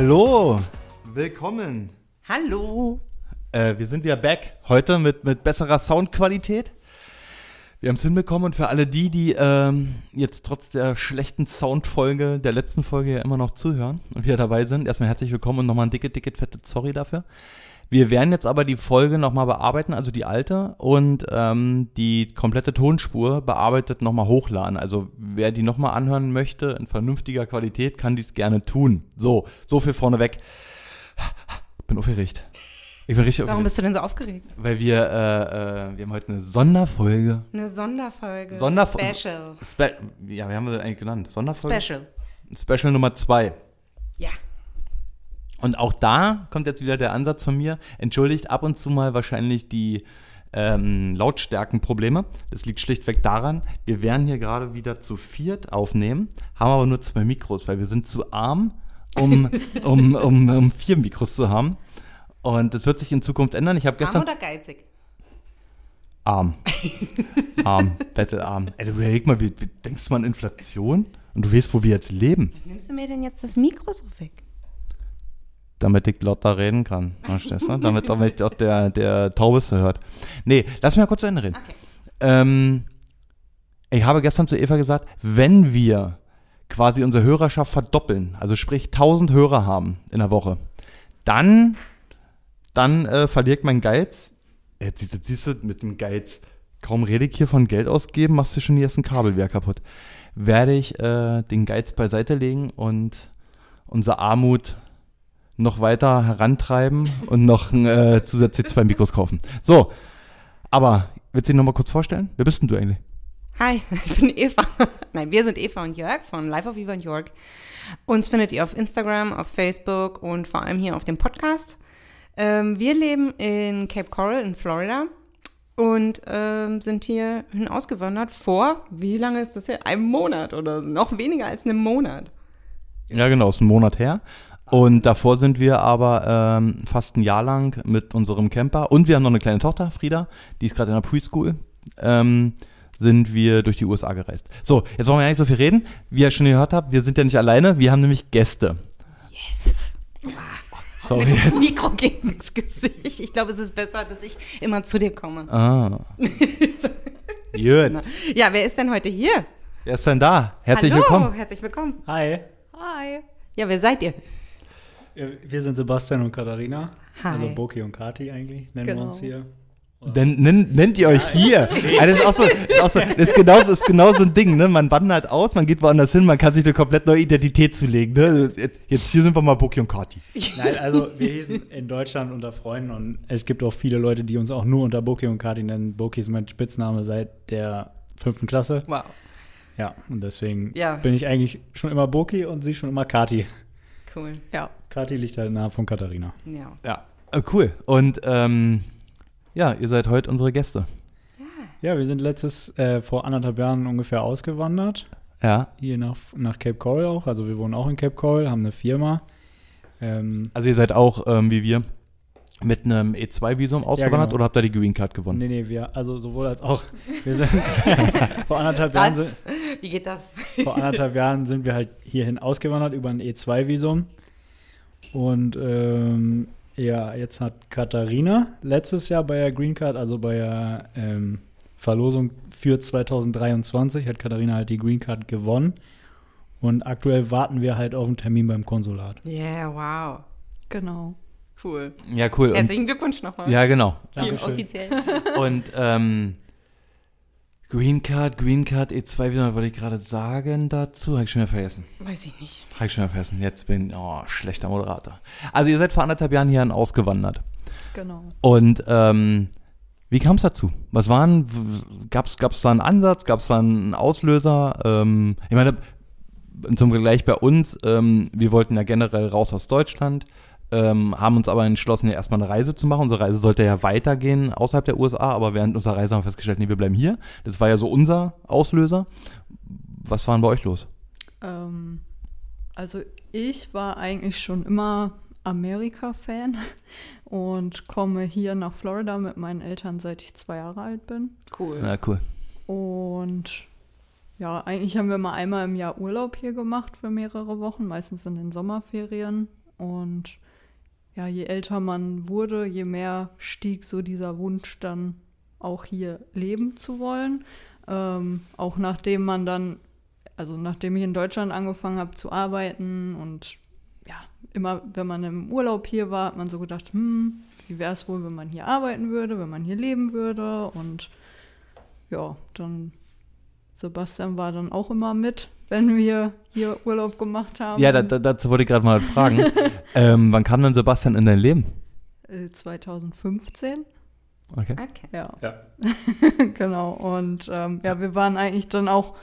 Hallo, willkommen. Hallo. Äh, wir sind wieder back. Heute mit, mit besserer Soundqualität. Wir haben es hinbekommen und für alle die, die ähm, jetzt trotz der schlechten Soundfolge der letzten Folge ja immer noch zuhören und wieder dabei sind, erstmal herzlich willkommen und nochmal ein dicke, dicke, fette Sorry dafür. Wir werden jetzt aber die Folge nochmal bearbeiten, also die alte, und ähm, die komplette Tonspur bearbeitet nochmal hochladen. Also wer die nochmal anhören möchte in vernünftiger Qualität, kann dies gerne tun. So, so viel vorneweg. Bin aufgeregt. Ich bin richtig Warum aufgeregt. bist du denn so aufgeregt? Weil wir, äh, äh, wir haben heute eine Sonderfolge. Eine Sonderfolge. Sonderfo- Special. Spe ja, wir haben sie eigentlich genannt. Sonderfolge? Special. Special Nummer zwei. Ja. Und auch da kommt jetzt wieder der Ansatz von mir. Entschuldigt ab und zu mal wahrscheinlich die ähm, Lautstärkenprobleme. Das liegt schlichtweg daran, wir werden hier gerade wieder zu viert aufnehmen, haben aber nur zwei Mikros, weil wir sind zu arm, um, um, um, um vier Mikros zu haben. Und das wird sich in Zukunft ändern. Ich habe Arm gestern. oder geizig? Arm. Arm. Bettelarm. Ey, du überleg mal, wie, wie denkst du mal an Inflation? Und du weißt, wo wir jetzt leben. Was nimmst du mir denn jetzt das Mikro so weg? Damit ich lauter reden kann. Verstehst du? Damit, damit auch der, der Taubeste hört. Nee, lass mich mal kurz zu Ende reden. Okay. Ähm, ich habe gestern zu Eva gesagt, wenn wir quasi unsere Hörerschaft verdoppeln, also sprich 1000 Hörer haben in der Woche, dann, dann äh, verliert mein Geiz. Jetzt siehst, du- siehst du mit dem Geiz, kaum rede ich hier von Geld ausgeben, machst du schon die ersten Kabelwehr kaputt. Werde ich äh, den Geiz beiseite legen und unsere Armut noch weiter herantreiben und noch äh, zusätzlich zwei Mikros kaufen. So, aber willst du dich nochmal kurz vorstellen? Wer bist denn du eigentlich? Hi, ich bin Eva. Nein, wir sind Eva und Jörg von Life of Eva und Jörg. Uns findet ihr auf Instagram, auf Facebook und vor allem hier auf dem Podcast. Ähm, wir leben in Cape Coral in Florida und ähm, sind hierhin ausgewandert vor, wie lange ist das hier? Einem Monat oder noch weniger als einem Monat. Ja, genau, ist ein Monat her. Und davor sind wir aber ähm, fast ein Jahr lang mit unserem Camper und wir haben noch eine kleine Tochter, Frieda, die ist gerade in der Preschool, ähm, sind wir durch die USA gereist. So, jetzt wollen wir ja nicht so viel reden. Wie ihr schon gehört habt, wir sind ja nicht alleine, wir haben nämlich Gäste. Sorry. Mit das Mikro gegens Gesicht. Ich glaube, es ist besser, dass ich immer zu dir komme. Ah. Gut. Ja, wer ist denn heute hier? Wer ist denn da? Herzlich Hallo, willkommen. herzlich willkommen. Hi, Hi. Ja, wer seid ihr? Wir sind Sebastian und Katharina. Hi. Also Boki und Kati eigentlich, nennen Genau. wir uns hier. Denn, nennt, nennt ihr euch hier? Also das, ist auch so, das, ist auch so, das, ist genau, das ist genau so ein Ding, ne? Man wandert aus, man geht woanders hin, man kann sich eine komplett neue Identität zulegen. Ne? Jetzt, jetzt hier sind wir mal Boki und Kati. Nein, also wir hießen in Deutschland unter Freunden und es gibt auch viele Leute, die uns auch nur unter Boki und Kati nennen. Boki ist mein Spitzname seit der fünften Klasse. Wow. Ja, und deswegen Ja. bin ich eigentlich schon immer Boki und sie schon immer Kati. Cool. Ja. Kati liegt halt nahe von Katharina. Ja. Ja. Äh, cool. Und ähm, ja, ihr seid heute unsere Gäste. Ja, wir sind letztes, äh, vor anderthalb Jahren ungefähr ausgewandert. Ja. Hier nach, nach Cape Coral auch. Also wir wohnen auch in Cape Coral, haben eine Firma. Ähm, Also ihr seid auch, ähm, wie wir, mit einem E2-Visum ausgewandert genau. oder habt ihr die Green Card gewonnen? Nee, nee, wir, also sowohl als auch. Wir sind vor anderthalb Jahren Was? sind, Wie geht das? vor anderthalb Jahren sind wir halt hierhin ausgewandert über ein E2-Visum. Und ähm, ja, jetzt hat Katharina letztes Jahr bei der Green Card, also bei der ähm, Verlosung für 2023, hat Katharina halt die Green Card gewonnen. Und aktuell warten wir halt auf einen Termin beim Konsulat. Yeah, wow. Genau. Cool. Ja, cool. Herzlichen Glückwunsch nochmal. ja, genau. Hier Dankeschön. offiziell. Und ähm, Green Card, Green Card E2, wie wollte ich gerade sagen dazu? Habe ich schon wieder vergessen. Weiß ich nicht. Habe ich schon wieder vergessen. Jetzt bin ich, oh, schlechter Moderator. Also ihr seid vor anderthalb Jahren hierhin ausgewandert. Genau. Und ähm, wie kam es dazu? Was waren, gab es da einen Ansatz, gab es da einen Auslöser? Ähm, ich meine, zum Vergleich bei uns, ähm, wir wollten ja generell raus aus Deutschland, ähm, haben uns aber entschlossen, ja erstmal eine Reise zu machen. Unsere Reise sollte ja weitergehen außerhalb der USA, aber während unserer Reise haben wir festgestellt, nee, wir bleiben hier. Das war ja so unser Auslöser. Was war denn bei euch los? Ähm, also ich war eigentlich schon immer Amerika-Fan und komme hier nach Florida mit meinen Eltern, seit ich zwei Jahre alt bin. Cool. Na cool. Und ja, eigentlich haben wir mal einmal im Jahr Urlaub hier gemacht für mehrere Wochen, meistens in den Sommerferien. Und ja, je älter man wurde, je mehr stieg so dieser Wunsch dann auch hier leben zu wollen. Ähm, auch nachdem man dann, also nachdem ich in Deutschland angefangen habe zu arbeiten und ja, immer wenn man im Urlaub hier war, hat man so gedacht, hm, wie wäre es wohl, wenn man hier arbeiten würde, wenn man hier leben würde und ja, dann Sebastian war dann auch immer mit, wenn wir hier Urlaub gemacht haben. Ja, da, da, dazu wollte ich gerade mal fragen. ähm, wann kam denn Sebastian in dein Leben? Äh, 2015. Okay. Okay. Ja, Ja. genau. Und ähm, ja, wir waren eigentlich dann auch,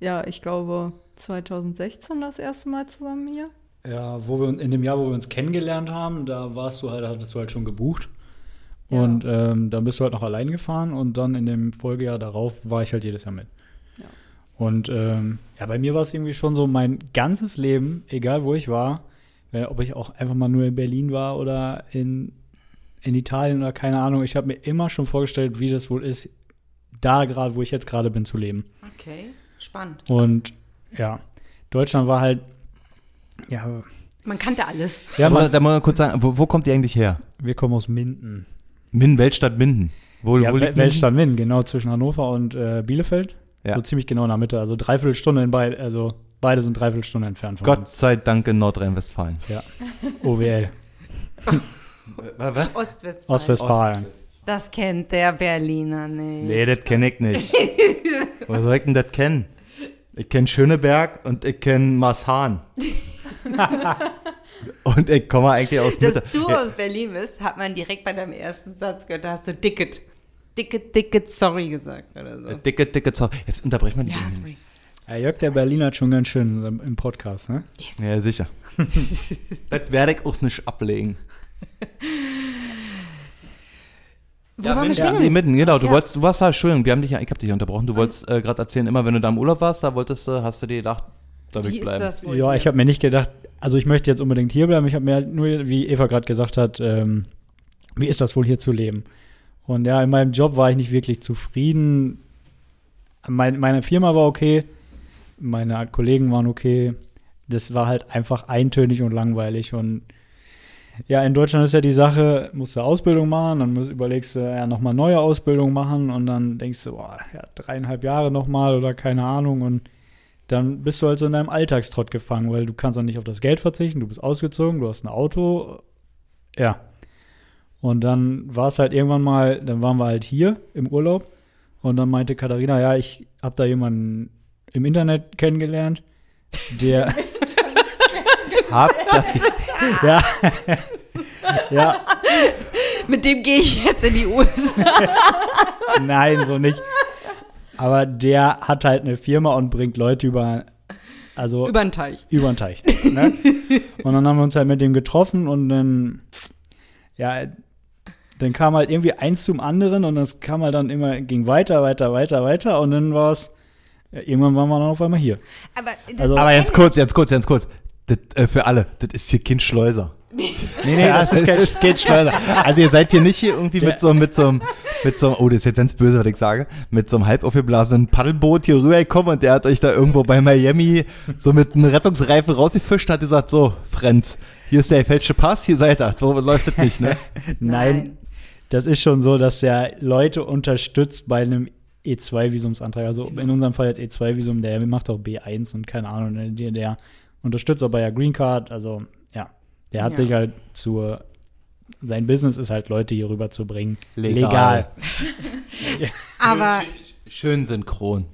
ja, ich glaube 2016 das erste Mal zusammen hier. Ja, wo wir uns- in dem Jahr, wo wir uns kennengelernt haben, da warst du halt, hattest du halt schon gebucht. Ja. Und ähm, dann bist du halt noch allein gefahren und dann in dem Folgejahr darauf war ich halt jedes Jahr mit. Und ähm, ja, bei mir war es irgendwie schon so mein ganzes Leben, egal wo ich war, wenn, ob ich auch einfach mal nur in Berlin war oder in, in Italien oder keine Ahnung, ich habe mir immer schon vorgestellt, wie das wohl ist, da gerade, wo ich jetzt gerade bin, zu leben. Okay, spannend. Und ja, Deutschland war halt, ja, Man kannte alles. ja da, man, muss, da muss man kurz sagen, wo, wo kommt ihr eigentlich her? wir kommen aus Minden. Minden, Weltstadt Minden. Wo, Ja, wo Weltstadt Minden, genau zwischen Hannover und äh, Bielefeld. Ja. So ziemlich genau in der Mitte. Also dreiviertel Stunde in beide, also beide sind dreiviertel Stunde entfernt von Gott uns. sei Dank in Nordrhein-Westfalen. Ja. OWL. Was? Ostwestfalen. Ostwestfalen. Das kennt der Berliner nicht. Nee, das kenne ich nicht. Wo soll ich denn das kennen? Ich kenne Schöneberg und ich kenne Maßhahn. und ich komme eigentlich aus Mitte. Dass du Ja, aus Berlin bist, hat man direkt bei deinem ersten Satz gehört. Da hast du Dicket. Dicket, Dicket, sorry gesagt oder so. dicke, dicke Zoll. Jetzt unterbrechen wir die Ja, sorry. nicht. Ja, Jörg, der Berliner hat schon ganz schön im Podcast, ne? Ja, sicher. das werde ich auch nicht ablegen. Wo waren wir stehen Ja, mitten, genau. Du Ja. wolltest, du warst da, Entschuldigung, wir haben dich ja, ich habe dich ja unterbrochen. Du wolltest äh, gerade erzählen, immer wenn du da im Urlaub warst, da wolltest du, hast du dir gedacht, da will Wie ich ist bleiben. das wohl? Ja, hier? ich habe mir nicht gedacht, also ich möchte jetzt unbedingt hier bleiben. Ich habe mir halt nur, wie Eva gerade gesagt hat, ähm, wie ist das wohl hier zu leben? Und ja, in meinem Job war ich nicht wirklich zufrieden. Mein, meine Firma war okay, meine Kollegen waren okay. Das war halt einfach eintönig und langweilig. Und ja, in Deutschland ist ja die Sache, musst du Ausbildung machen, dann musst, überlegst du ja nochmal neue Ausbildung machen und dann denkst du, boah, ja, dreieinhalb Jahre nochmal oder keine Ahnung. Und dann bist du halt so in deinem Alltagstrott gefangen, weil du kannst auch nicht auf das Geld verzichten, du bist ausgezogen, du hast ein Auto. Ja. Und dann war es halt irgendwann mal, dann waren wir halt hier im Urlaub und dann meinte Katharina, ja, ich habe da jemanden im Internet kennengelernt, der, Hab da, ja, ja, Mit dem gehe ich jetzt in die USA. nein, so nicht. Aber der hat halt eine Firma und bringt Leute über, also Über den Teich. über den Teich. Ne? und dann haben wir uns halt mit dem getroffen und dann, ja, dann kam halt irgendwie eins zum anderen und das kam halt dann immer, ging weiter, weiter, weiter, weiter und dann war es, ja, irgendwann waren wir dann auf einmal hier. Aber, Also- aber jetzt kurz, jetzt kurz, jetzt kurz. Das, äh, für alle, das ist hier Kind Schleuser. Nee, nee, das ist kein, Kind Schleuser. Also ihr seid hier nicht hier irgendwie mit so, mit so einem, mit so einem, oh, das ist jetzt ganz böse, was ich sage, mit so einem halb aufgeblasenen Paddelboot hier rübergekommen und der hat euch da irgendwo bei Miami so mit einem Rettungsreifen rausgefischt und hat gesagt, so, Friends, hier ist der falsche Pass, hier seid ihr. So läuft das nicht, ne? Nein. Das ist schon so, dass der Leute unterstützt bei einem E2-Visumsantrag. Also in unserem Fall jetzt E2-Visum, der macht auch B1 und keine Ahnung, ne, der, der unterstützt auch bei der Green Card. Also ja, der hat Ja. sich halt zur, sein Business ist halt Leute hier rüber zu bringen. Legal. aber, Schön synchron.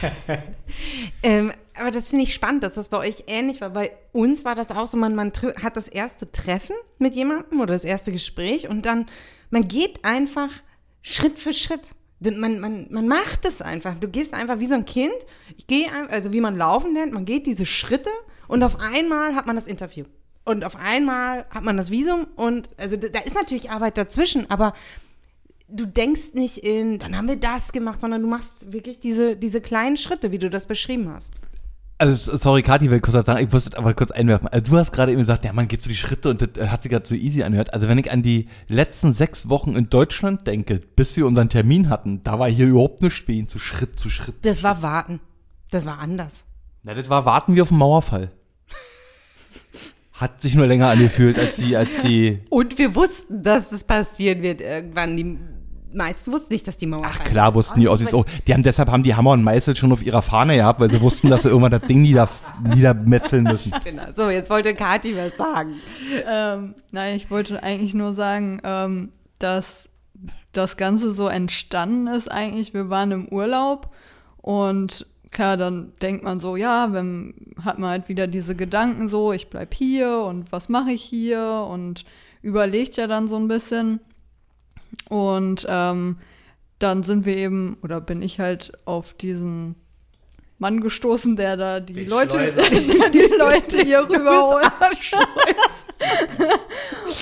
ähm, aber das finde ich spannend, dass das bei euch ähnlich war. Bei uns war das auch so, man, man hat das erste Treffen mit jemandem oder das erste Gespräch und dann, man geht einfach Schritt für Schritt. Man, man, man macht es einfach. Du gehst einfach wie so ein Kind. Ich gehe, also wie man laufen lernt, man geht diese Schritte und auf einmal hat man das Interview. Und auf einmal hat man das Visum und also da ist natürlich Arbeit dazwischen, aber du denkst nicht in, dann haben wir das gemacht, sondern du machst wirklich diese, diese kleinen Schritte, wie du das beschrieben hast. Also, sorry, Kathi, will kurz sagen, ich muss das aber kurz einwerfen. Also, du hast gerade eben gesagt, ja, man geht so die Schritte und das hat sich gerade so easy angehört. Also, wenn ich an die letzten sechs Wochen in Deutschland denke, bis wir unseren Termin hatten, da war hier überhaupt nichts für ihn, zu Schritt zu Schritt. Das war Warten. Das war anders. Na, das war Warten wie auf den Mauerfall. Hat sich nur länger angefühlt, als sie, als sie. Und wir wussten, dass es passieren wird irgendwann. Die meisten wussten nicht, dass die Mauer Ach klar, wussten die Ossis auch. Die haben deshalb haben die Hammer und Meißel schon auf ihrer Fahne gehabt, weil sie wussten, dass sie irgendwann das Ding nieder, niedermetzeln müssen. Genau. So, jetzt wollte Kathi was sagen. Ähm, nein, ich wollte eigentlich nur sagen, ähm, dass das Ganze so entstanden ist eigentlich. Wir waren im Urlaub und klar, dann denkt man so, ja, wenn hat man halt wieder diese Gedanken so, ich bleib hier und was mache ich hier und überlegt ja dann so ein bisschen. Und ähm, dann sind wir eben, oder bin ich halt auf diesen Mann gestoßen, der da die Den Leute, der die Leute hier rüberholt.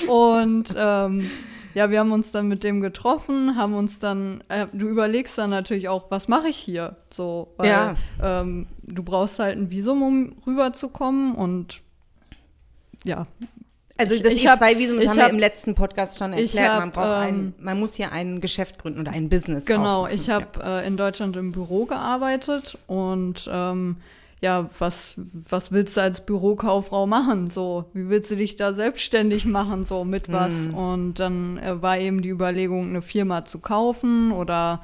Und ähm, ja, wir haben uns dann mit dem getroffen, haben uns dann, äh, du überlegst dann natürlich auch, was mache ich hier? So, weil Ja. ähm, du brauchst halt ein Visum, um rüberzukommen und ja, Also Ich- das ich hab- E2-Visum, das ich haben wir hab- im letzten Podcast schon erklärt. hab, man braucht ein, ähm, man muss hier ein Geschäft gründen oder ein Business Genau, aufmachen. ich habe äh, in Deutschland im Büro gearbeitet und ähm, ja, was, was willst du als Bürokauffrau machen? So, wie willst du dich da selbstständig machen, so mit was? Und dann äh, war eben die Überlegung, eine Firma zu kaufen oder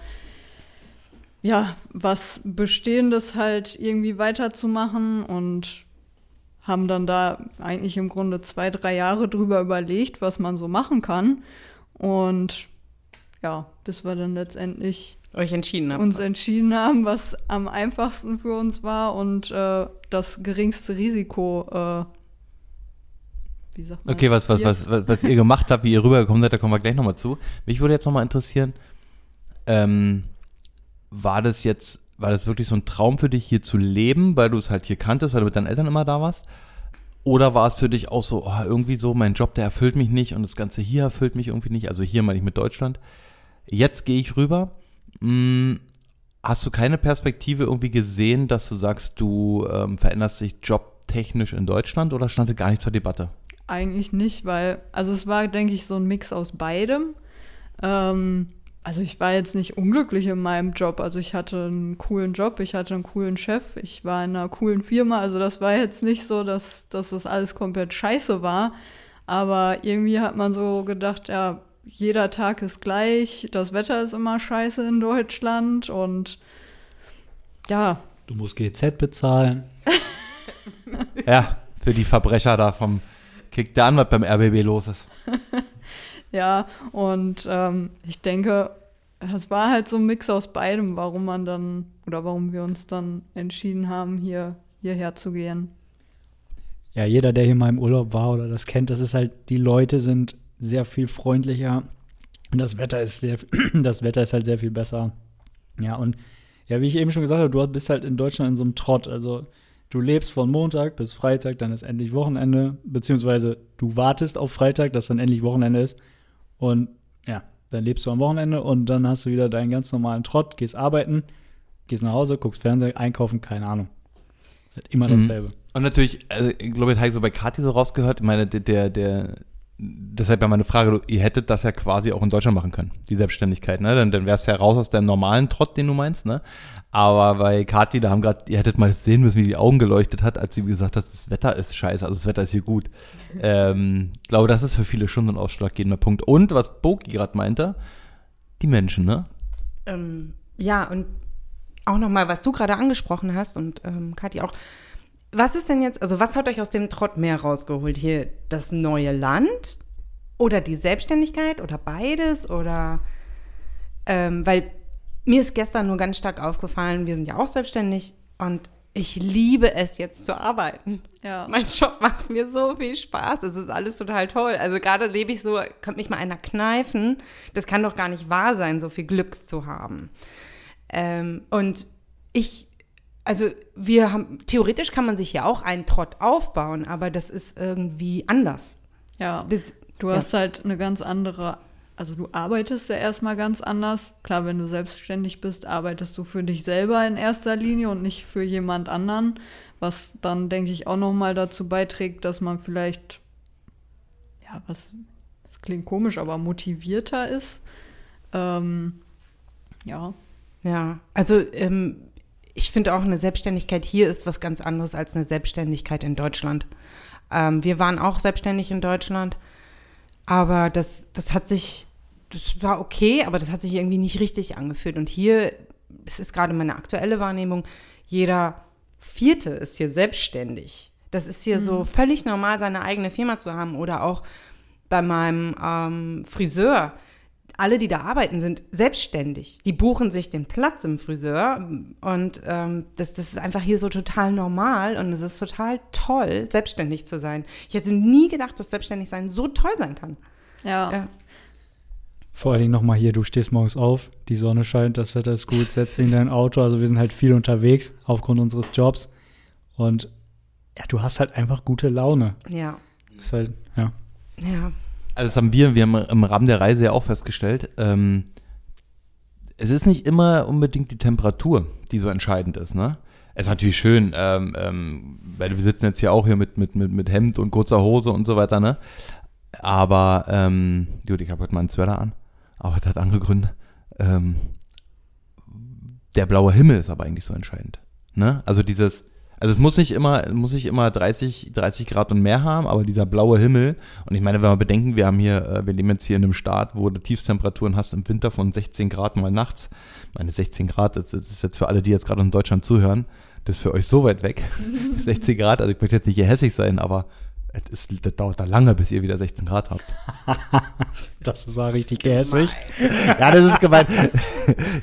ja, was Bestehendes halt irgendwie weiterzumachen und haben dann da eigentlich im Grunde zwei, drei Jahre drüber überlegt, was man so machen kann. Und ja, bis wir dann letztendlich euch entschieden habt. uns entschieden haben, was am einfachsten für uns war und äh, das geringste Risiko, äh, wie sagt man? Okay, was, was, was, was, was ihr gemacht habt, wie ihr rübergekommen seid, da kommen wir gleich nochmal zu. Mich würde jetzt nochmal interessieren, ähm, war das jetzt, war das wirklich so ein Traum für dich, hier zu leben, weil du es halt hier kanntest, weil du mit deinen Eltern immer da warst? Oder war es für dich auch so, oh, irgendwie so, mein Job, der erfüllt mich nicht und das Ganze hier erfüllt mich irgendwie nicht? Also hier meine ich mit Deutschland. Jetzt gehe ich rüber. Hm, hast du keine Perspektive irgendwie gesehen, dass du sagst, du ähm, veränderst dich jobtechnisch in Deutschland oder stand gar nicht zur Debatte? Eigentlich nicht, weil, also es war, denke ich, so ein Mix aus beidem. Ähm, also ich war jetzt nicht unglücklich in meinem Job. Also ich hatte einen coolen Job, ich hatte einen coolen Chef, ich war in einer coolen Firma. Also das war jetzt nicht so, dass, dass das alles komplett scheiße war. Aber irgendwie hat man so gedacht, ja, jeder Tag ist gleich, das Wetter ist immer scheiße in Deutschland und ja, Du musst GZ bezahlen. Ja, für die Verbrecher da vom Kick der an, was beim RBB los ist. Ja, und ähm, ich denke, es war halt so ein Mix aus beidem, warum man dann oder warum wir uns dann entschieden haben, hier hierher zu gehen. Ja, jeder, der hier mal im Urlaub war oder das kennt, das ist halt, die Leute sind sehr viel freundlicher und das Wetter ist, sehr, das Wetter ist halt sehr viel besser. Ja, und ja, wie ich eben schon gesagt habe, du bist halt in Deutschland in so einem Trott. Also du lebst von Montag bis Freitag, dann ist endlich Wochenende, beziehungsweise du wartest auf Freitag, dass dann endlich Wochenende ist. Und ja, dann lebst du am Wochenende und dann hast du wieder deinen ganz normalen Trott, gehst arbeiten, gehst nach Hause, guckst Fernsehen, einkaufen, keine Ahnung. Ist halt immer Mhm. dasselbe. Und natürlich, also, ich glaube, das habe ich so bei Kathi so rausgehört. Ich meine, der, der deshalb ja meine Frage, ihr hättet das ja quasi auch in Deutschland machen können, die Selbstständigkeit, ne? Dann, dann wärst du ja raus aus deinem normalen Trott, den du meinst, ne? Aber bei Kathi, da haben gerade, ihr hättet mal sehen müssen, wie die Augen geleuchtet hat, als sie gesagt hat, das Wetter ist scheiße, also das Wetter ist hier gut. ähm, ich glaube, das ist für viele schon so ein ausschlaggebender Punkt. Und was Boki gerade meinte, die Menschen, ne? Ähm, ja, und auch nochmal, was du gerade angesprochen hast und ähm, Kathi auch. Was ist denn jetzt, also was hat euch aus dem Trott mehr rausgeholt? Hier das neue Land oder die Selbstständigkeit oder beides? Oder, ähm, weil mir ist gestern nur ganz stark aufgefallen, wir sind ja auch selbstständig und ich liebe es jetzt zu arbeiten. Ja. Mein Job macht mir so viel Spaß. Es ist alles total toll. Also gerade lebe ich so, könnte mich mal einer kneifen. Das kann doch gar nicht wahr sein, so viel Glück zu haben. Ähm, und ich, also wir haben, theoretisch kann man sich ja auch einen Trott aufbauen, aber das ist irgendwie anders. Ja, Das, du ja. hast halt eine ganz andere, also du arbeitest ja erstmal ganz anders. Klar, wenn du selbstständig bist, arbeitest du für dich selber in erster Linie und nicht für jemand anderen, was dann, denke ich, auch nochmal dazu beiträgt, dass man vielleicht, ja, was, das klingt komisch, aber motivierter ist. Ähm, ja, Ja, also ähm, ich finde auch eine Selbstständigkeit hier ist was ganz anderes als eine Selbstständigkeit in Deutschland. Ähm, wir waren auch selbstständig in Deutschland, aber das, das hat sich, das war okay, aber das hat sich irgendwie nicht richtig angefühlt. Und hier, es ist gerade meine aktuelle Wahrnehmung, jeder Vierte ist hier selbstständig. Das ist hier so völlig normal, seine eigene Firma zu haben oder auch bei meinem ähm, Friseur. Alle, die da arbeiten, sind selbstständig. Die buchen sich den Platz im Friseur und ähm, das, das ist einfach hier so total normal und es ist total toll, selbstständig zu sein. Ich hätte nie gedacht, dass selbstständig sein so toll sein kann. Ja. Ja. Vor allen Dingen nochmal hier, du stehst morgens auf, die Sonne scheint, das Wetter ist gut, setzt dich in dein Auto. Also wir sind halt viel unterwegs aufgrund unseres Jobs. Und ja, du hast halt einfach gute Laune. Ja, ist halt, ja. ja. Also das haben wir, wir haben im Rahmen der Reise ja auch festgestellt, ähm, es ist nicht immer unbedingt die Temperatur, die so entscheidend ist, ne? Es ist natürlich schön, ähm, ähm, weil wir sitzen jetzt hier auch hier mit, mit, mit, mit Hemd und kurzer Hose und so weiter, ne? Aber, ähm, gut, ich habe heute mal einen Sweater an, aber das hat andere Gründe. Ähm, der blaue Himmel ist aber eigentlich so entscheidend, ne? Also dieses, also es muss nicht immer, muss nicht immer 30, 30 Grad und mehr haben, aber dieser blaue Himmel, und ich meine, wenn wir bedenken, wir haben hier, äh, wir leben jetzt hier in einem Staat, wo du Tiefstemperaturen hast im Winter von 16 Grad mal nachts. Meine 16 Grad, das, das ist jetzt für alle, die jetzt gerade in Deutschland zuhören, das ist für euch so weit weg. 16 Grad, also ich möchte jetzt nicht hier hässig sein, aber es ist, das dauert da lange, bis ihr wieder 16 Grad habt. Das ist auch richtig gehässig. ja, das ist gemein.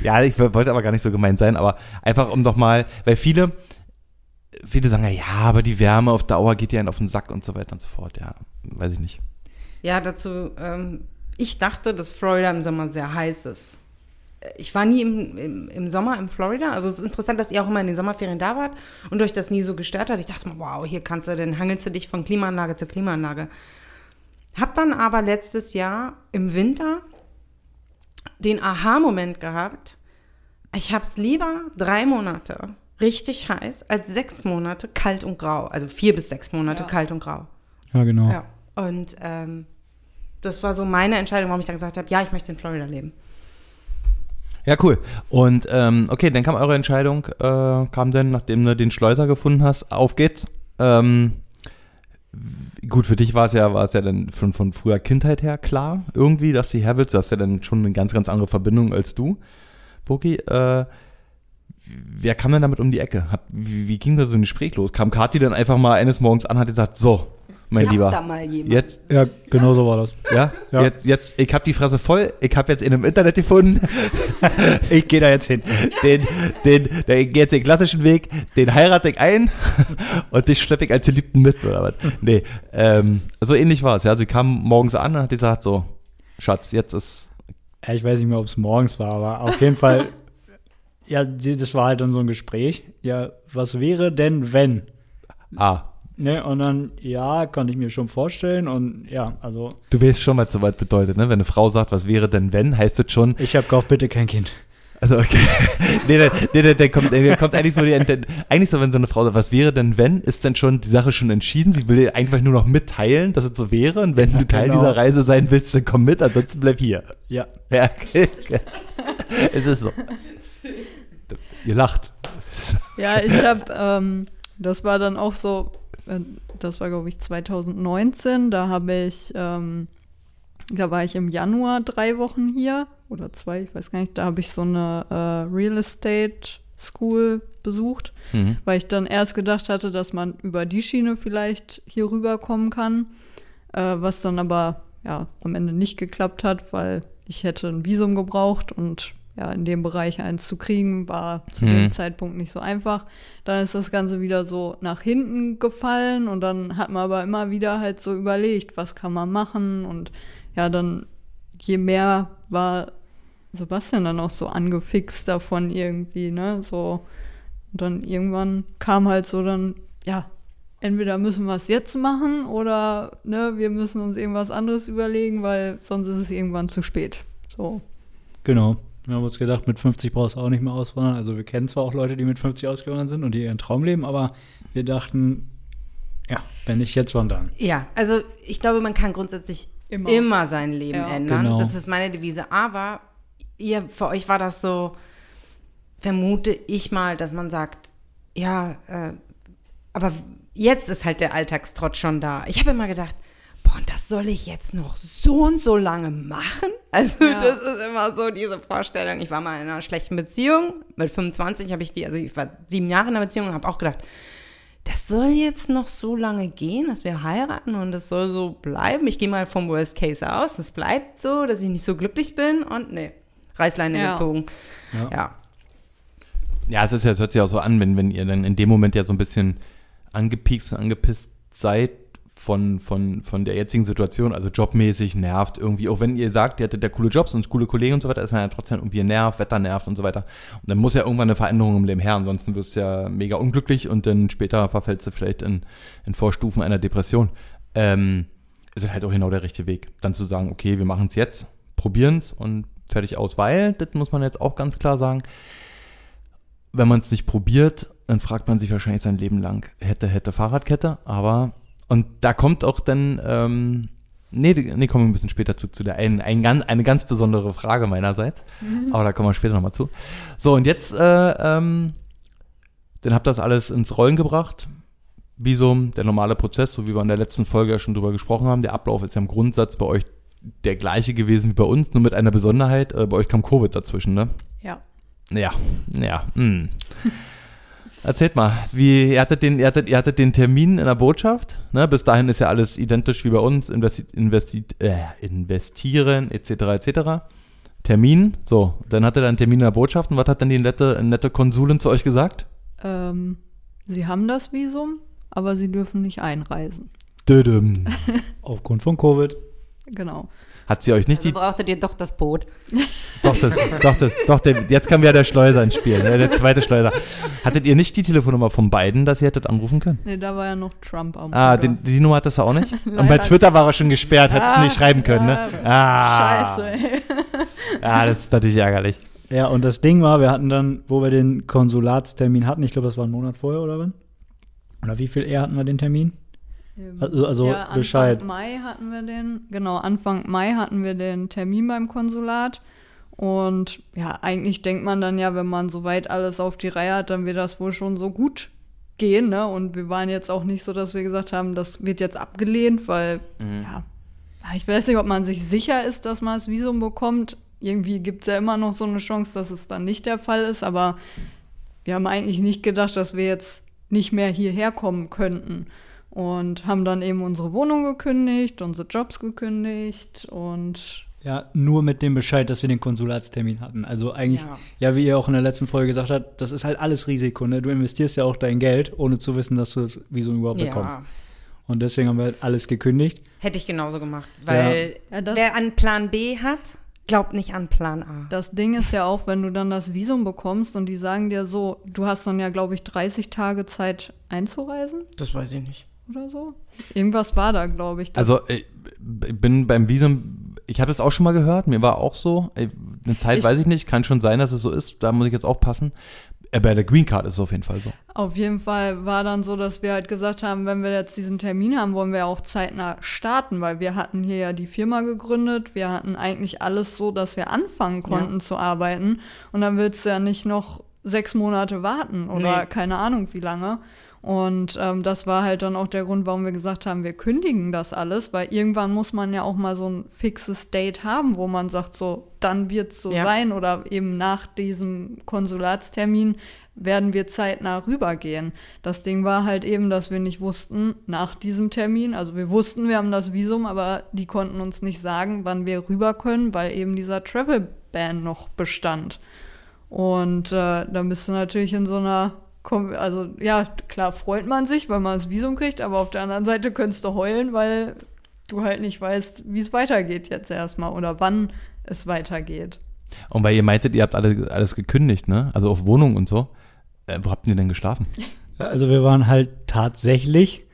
ja, ich wollte aber gar nicht so gemein sein, aber einfach um doch mal, weil viele, viele sagen ja, aber die Wärme auf Dauer geht ja auf den Sack und so weiter und so fort. Ja, weiß ich nicht. Ja, dazu, ähm, ich dachte, dass Florida im Sommer sehr heiß ist. Ich war nie im, im, im Sommer in Florida. Also es ist interessant, dass ihr auch immer in den Sommerferien da wart und euch das nie so gestört hat. Ich dachte wow, hier kannst du, dann hangelst du dich von Klimaanlage zu Klimaanlage. Hab dann aber letztes Jahr im Winter den Aha-Moment gehabt. Ich hab's lieber drei Monate richtig heiß als sechs Monate kalt und grau. Also vier bis sechs Monate Ja. kalt und grau. Ja, genau. Ja. Und ähm, das war so meine Entscheidung, warum ich dann gesagt habe, ja, ich möchte in Florida leben. Ja, cool. Und ähm, okay, dann kam eure Entscheidung, äh, kam dann, nachdem du den Schleuser gefunden hast, auf geht's. Ähm, gut, für dich war es ja, war es ja dann von, von früher Kindheit her klar, irgendwie, dass du her willst. Du hast ja dann schon eine ganz, ganz andere Verbindung als du, Boki. Äh, wer kam denn damit um die Ecke? Hab, wie, wie ging da so ein Gespräch los? Kam Kathi dann einfach mal eines Morgens an und hat gesagt, so, mein Lieber, mal jemand. jetzt Ja, genau so war das. ja, Ja. Jetzt, jetzt, ich habe die Fresse voll. Ich habe jetzt in einem Internet gefunden, Ich gehe da jetzt hin. den, den, der geht jetzt den klassischen Weg, den heirate ich ein und dich schleppe ich als Geliebten mit, oder was? Nee, ähm, so ähnlich war es, ja. Sie kam morgens an und hat gesagt, so, Schatz, jetzt ist, Ja, ich weiß nicht mehr, ob es morgens war, aber auf jeden Fall, ja, das war halt dann so ein Gespräch. Ja, was wäre denn, wenn? ah, Ne, und dann, ja, konnte ich mir schon vorstellen und ja, also, du weißt schon, was soweit bedeutet, ne? Wenn eine Frau sagt, was wäre denn wenn, heißt das schon, ich habe gehofft, bitte kein Kind. also okay, nee, der, nee, der, der, kommt, der kommt eigentlich so, die, der, eigentlich so, wenn so eine Frau sagt, was wäre denn wenn, ist dann schon die Sache schon entschieden, sie will dir einfach nur noch mitteilen, dass es so wäre und wenn Ja, du Teil genau. dieser Reise sein willst, dann komm mit, ansonsten bleib hier. Ja, Ja, okay. es ist so. Ihr lacht. Ja, ich habe, ähm, das war dann auch so, äh, das war glaube ich 2019, da habe ich, ähm, da war ich im Januar drei Wochen hier oder zwei, ich weiß gar nicht, da habe ich so eine äh, Real Estate School besucht, weil ich dann erst gedacht hatte, dass man über die Schiene vielleicht hier rüberkommen kann, äh, was dann aber ja am Ende nicht geklappt hat, weil ich hätte ein Visum gebraucht und ja, in dem Bereich eins zu kriegen, war zu Mhm. dem Zeitpunkt nicht so einfach. Dann ist das Ganze wieder so nach hinten gefallen und dann hat man aber immer wieder halt so überlegt, was kann man machen und ja, dann je mehr war Sebastian dann auch so angefixt davon irgendwie, ne, so und dann irgendwann kam halt so dann, ja, entweder müssen wir es jetzt machen oder ne, wir müssen uns irgendwas anderes überlegen, weil sonst ist es irgendwann zu spät. So. genau. Wir haben uns gedacht, mit 50 brauchst du auch nicht mehr auswandern. Also wir kennen zwar auch Leute, die mit 50 ausgewandert sind und die ihren Traum leben, aber wir dachten, ja, wenn nicht jetzt, wann dann? Ja, also ich glaube, man kann grundsätzlich Immer. immer, sein Leben Ja. ändern. Genau. Das ist meine Devise. Aber ihr, für euch war das so, vermute ich mal, dass man sagt, ja, äh, aber jetzt ist halt der Alltagstrott schon da. Ich habe immer gedacht, boah, und das soll ich jetzt noch so und so lange machen? Also Ja. das ist immer so diese Vorstellung. Ich war mal in einer schlechten Beziehung. Mit 25 habe ich die, also ich war sieben Jahre in der Beziehung und habe auch gedacht, das soll jetzt noch so lange gehen, dass wir heiraten und das soll so bleiben. Ich gehe mal vom Worst Case aus. Es bleibt so, dass ich nicht so glücklich bin und nee, Reißleine Ja. gezogen. Ja. ja. Ja, es ist ja, es hört sich auch so an, wenn, wenn ihr dann in dem Moment ja so ein bisschen angepiekst und angepisst seid von, von, von der jetzigen Situation, also jobmäßig nervt irgendwie, auch wenn ihr sagt, ihr hättet ja coole Jobs und coole Kollegen und so weiter, ist man ja trotzdem irgendwie nervt, Wetter nervt und so weiter. Und dann muss ja irgendwann eine Veränderung im Leben her, ansonsten wirst du ja mega unglücklich und dann später verfällst du vielleicht in, in Vorstufen einer Depression. Ähm, ist halt auch genau der richtige Weg, dann zu sagen, okay, wir machen es jetzt, probieren es und fertig aus, weil, das muss man jetzt auch ganz klar sagen, wenn man es nicht probiert, dann fragt man sich wahrscheinlich sein Leben lang, hätte, hätte Fahrradkette, aber, und da kommt auch dann, ähm, nee, nee, kommen wir ein bisschen später zu, zu der, ein, ein ganz, eine ganz besondere Frage meinerseits, aber da kommen wir später nochmal zu. So, und jetzt, äh, ähm, dann habt ihr das alles ins Rollen gebracht, wie so der normale Prozess, so wie wir in der letzten Folge ja schon drüber gesprochen haben, der Ablauf ist ja im Grundsatz bei euch der gleiche gewesen wie bei uns, nur mit einer Besonderheit, äh, bei euch kam Covid dazwischen, ne? Ja. Ja, ja. Hm. Erzählt mal, wie ihr hattet den, ihr hattet, ihr hattet den Termin in der Botschaft. Ne? Bis dahin ist ja alles identisch wie bei uns. Investi investi äh, investieren, etc. etc. Termin. So, dann hattet ihr einen Termin in der Botschaft. Und was hat dann die nette, nette Konsulin zu euch gesagt? Ähm, sie haben das Visum, aber sie dürfen nicht einreisen. Aufgrund von Covid. Genau. Hat sie euch nicht Also die. brauchtet ihr doch das Boot. Doch, das, doch, das, doch, der, jetzt kam ja der Schleuser ins Spiel. Ne? Der zweite Schleuser. Hattet ihr nicht die Telefonnummer von beiden, dass ihr hättet anrufen können? Nee, da war ja noch Trump am Ah, den, die Nummer hattest du auch nicht? Und bei. Twitter war er schon gesperrt, hättest du Ah, nicht schreiben können, ne? ja, Ah, Scheiße, ey. Ja, das ist natürlich ärgerlich. Ja, und das Ding war, wir hatten dann, wo wir den Konsulatstermin hatten, ich glaube, das war ein Monat vorher oder wann? Oder wie viel eher hatten wir den Termin? Also- also ja, Anfang Bescheid. Mai hatten wir den, genau, Anfang Mai hatten wir den Termin beim Konsulat. Und ja, eigentlich denkt man dann ja, wenn man soweit alles auf die Reihe hat, dann wird das wohl schon so gut gehen, ne? Und wir waren jetzt auch nicht so, dass wir gesagt haben, das wird jetzt abgelehnt, weil, ja, ich weiß nicht, ob man sich sicher ist, dass man das Visum bekommt. Irgendwie gibt es ja immer noch so eine Chance, dass es dann nicht der Fall ist, aber wir haben eigentlich nicht gedacht, dass wir jetzt nicht mehr hierher kommen könnten. Und haben dann eben unsere Wohnung gekündigt, unsere Jobs gekündigt und Ja, nur mit dem Bescheid, dass wir den Konsulatstermin hatten. Also eigentlich, Ja. ja, wie ihr auch in der letzten Folge gesagt habt, das ist halt alles Risiko. Ne? Du investierst ja auch dein Geld, ohne zu wissen, dass du das Visum überhaupt bekommst. Ja, Und deswegen haben wir halt alles gekündigt. hätte ich genauso gemacht. Weil Ja, wer an Plan B hat, glaubt nicht an Plan A. das Ding ist ja auch, wenn du dann das Visum bekommst und die sagen dir so, du hast dann ja, glaube ich, 30 Tage Zeit einzureisen Das weiß ich nicht. Oder so. Irgendwas war da, glaube ich. Das- Also, ich bin beim Visum, ich habe es auch schon mal gehört, mir war auch so, äh, eine Zeit Ich- weiß ich nicht, kann schon sein, dass es so ist, da muss ich jetzt aufpassen. Äh, Bei der Green Card ist es auf jeden Fall so. Auf jeden Fall war dann so, dass wir halt gesagt haben, wenn wir jetzt diesen Termin haben, wollen wir auch zeitnah starten, weil wir hatten hier ja die Firma gegründet. Wir hatten eigentlich alles so, dass wir anfangen konnten zu arbeiten. Und dann willst du ja nicht noch sechs Monate warten oder Nee. keine Ahnung wie lange. Und ähm, das war halt dann auch der Grund, warum wir gesagt haben, wir kündigen das alles, weil irgendwann muss man ja auch mal so ein fixes Date haben, wo man sagt, so, dann wird es so Ja. sein oder eben nach diesem Konsulatstermin werden wir zeitnah rübergehen. Das Ding war halt eben, dass wir nicht wussten nach diesem Termin, also wir wussten, wir haben das Visum, aber die konnten uns nicht sagen, wann wir rüber können, weil eben dieser Travel Ban noch bestand. Und äh, dann bist du natürlich in so einer, also ja, klar freut man sich, weil man das Visum kriegt, aber auf der anderen Seite könntest du heulen, weil du halt nicht weißt, wie es weitergeht jetzt erstmal oder wann es weitergeht. Und weil ihr meintet, ihr habt alle, alles gekündigt, ne? Also auf Wohnung und so. Äh, wo habt ihr denn geschlafen? Also wir waren halt tatsächlich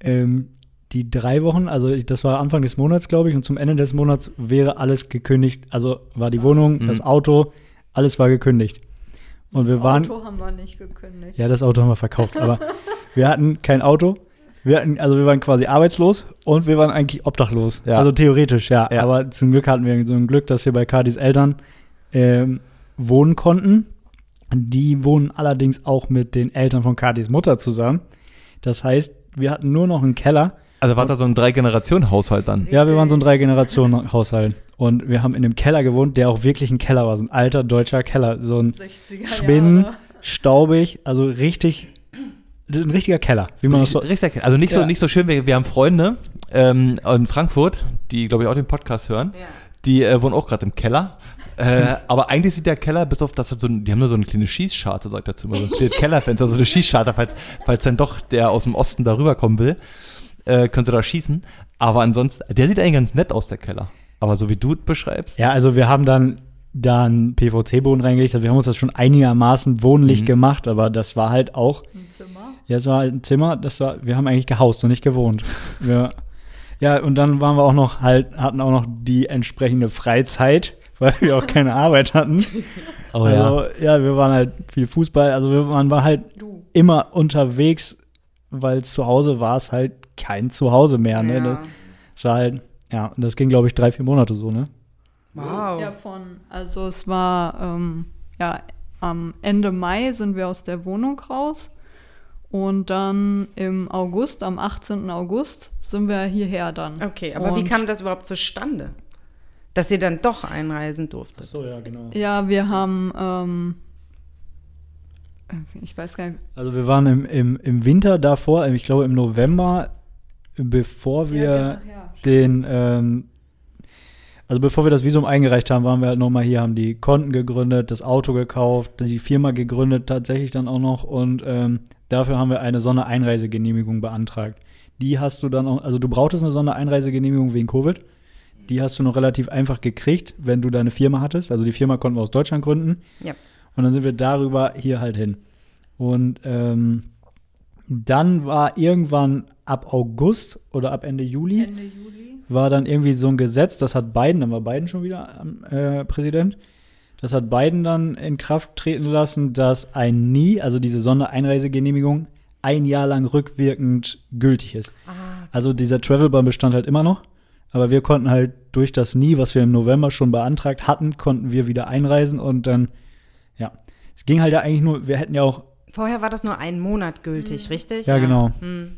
ähm, die drei Wochen, also ich, das war Anfang des Monats, glaube ich, und zum Ende des Monats wäre alles gekündigt. Also war die Wohnung, das Auto, alles war gekündigt. Und wir waren, Auto haben wir nicht gekündigt. ja, das Auto haben wir verkauft, aber wir hatten kein Auto. Wir hatten, also wir waren quasi arbeitslos und wir waren eigentlich obdachlos. Ja. Also theoretisch, ja. Ja. Aber zum Glück hatten wir so ein Glück, dass wir bei Kadis Eltern ähm, wohnen konnten. Die wohnen allerdings auch mit den Eltern von Kadis Mutter zusammen. Das heißt, wir hatten nur noch einen Keller. Also war da so ein Drei-Generationen-Haushalt dann? Ja, wir waren so ein Drei-Generationen-Haushalt. Und wir haben in einem Keller gewohnt, der auch wirklich ein Keller war. So ein alter deutscher Keller. So ein 60er Spinnen, staubig, also richtig, das ist ein richtiger Keller, wie man das so. Richtig, also nicht so, Ja. nicht so schön, wir, wir haben Freunde ähm, in Frankfurt, die, glaube ich, auch den Podcast hören. Ja. Die äh, wohnen auch gerade im Keller. Äh, aber eigentlich sieht der Keller, bis auf das, hat so ein, die haben nur so eine kleine Schießscharte, sagt dazu immer, so ein Kellerfenster, so eine Schießscharte, falls, falls dann doch der aus dem Osten da rüberkommen will, äh, können sie da schießen. Aber ansonsten, der sieht eigentlich ganz nett aus, der Keller. Aber so wie du beschreibst, Ja, also wir haben dann da einen PVC-Boden reingelegt. Also wir haben uns das schon einigermaßen wohnlich Mhm. gemacht, aber das war halt auch, Ein Zimmer. ja, es war halt ein Zimmer, das war, wir haben eigentlich gehaust und nicht gewohnt. Wir, ja, und dann waren wir auch noch halt, hatten auch noch die entsprechende Freizeit, weil wir auch keine Arbeit hatten. oh also, ja, wir waren halt viel Fußball, also wir, man war halt Du. immer unterwegs, weil zu Hause war es halt kein Zuhause mehr, ne? Ja. Das war halt, ja, und das ging, glaube ich, drei, vier Monate so, ne? Wow. Ja, von, also es war, ähm, ja, am Ende Mai sind wir aus der Wohnung raus und dann im August, am 18. August, sind wir hierher dann. Okay, aber wie Und- kam das überhaupt zustande? Dass ihr dann doch einreisen durftet? so, ja, genau. Ja, wir haben, ähm, äh, ich weiß gar nicht, Also wir waren im, im, im Winter davor, ich glaube im November, bevor wir Ja, genau, ja. den, ähm, also bevor wir das Visum eingereicht haben, waren wir halt nochmal hier, haben die Konten gegründet, das Auto gekauft, die Firma gegründet tatsächlich dann auch noch und ähm, dafür haben wir eine Sondereinreisegenehmigung beantragt. Die hast du dann auch, also du brauchtest eine Sondereinreisegenehmigung wegen Covid. Die hast du noch relativ einfach gekriegt, wenn du deine Firma hattest. Also die Firma konnten wir aus Deutschland gründen. Ja. Und dann sind wir darüber hier halt hin. Und ähm, dann war irgendwann ab August oder ab Ende Juli Ende Juli. war dann irgendwie so ein Gesetz, das hat Biden, dann war Biden schon wieder ähm, äh, Präsident, das hat Biden dann in Kraft treten lassen, dass ein Nie, also diese Sondereinreisegenehmigung, ein Jahr lang rückwirkend gültig ist. Ah, Also dieser Travel-Ban bestand halt immer noch, aber wir konnten halt durch das Nie, was wir im November schon beantragt hatten, konnten wir wieder einreisen und dann, ja, es ging halt ja eigentlich nur, wir hätten ja auch, vorher war das nur einen Monat gültig, richtig? ja, genau, Hm.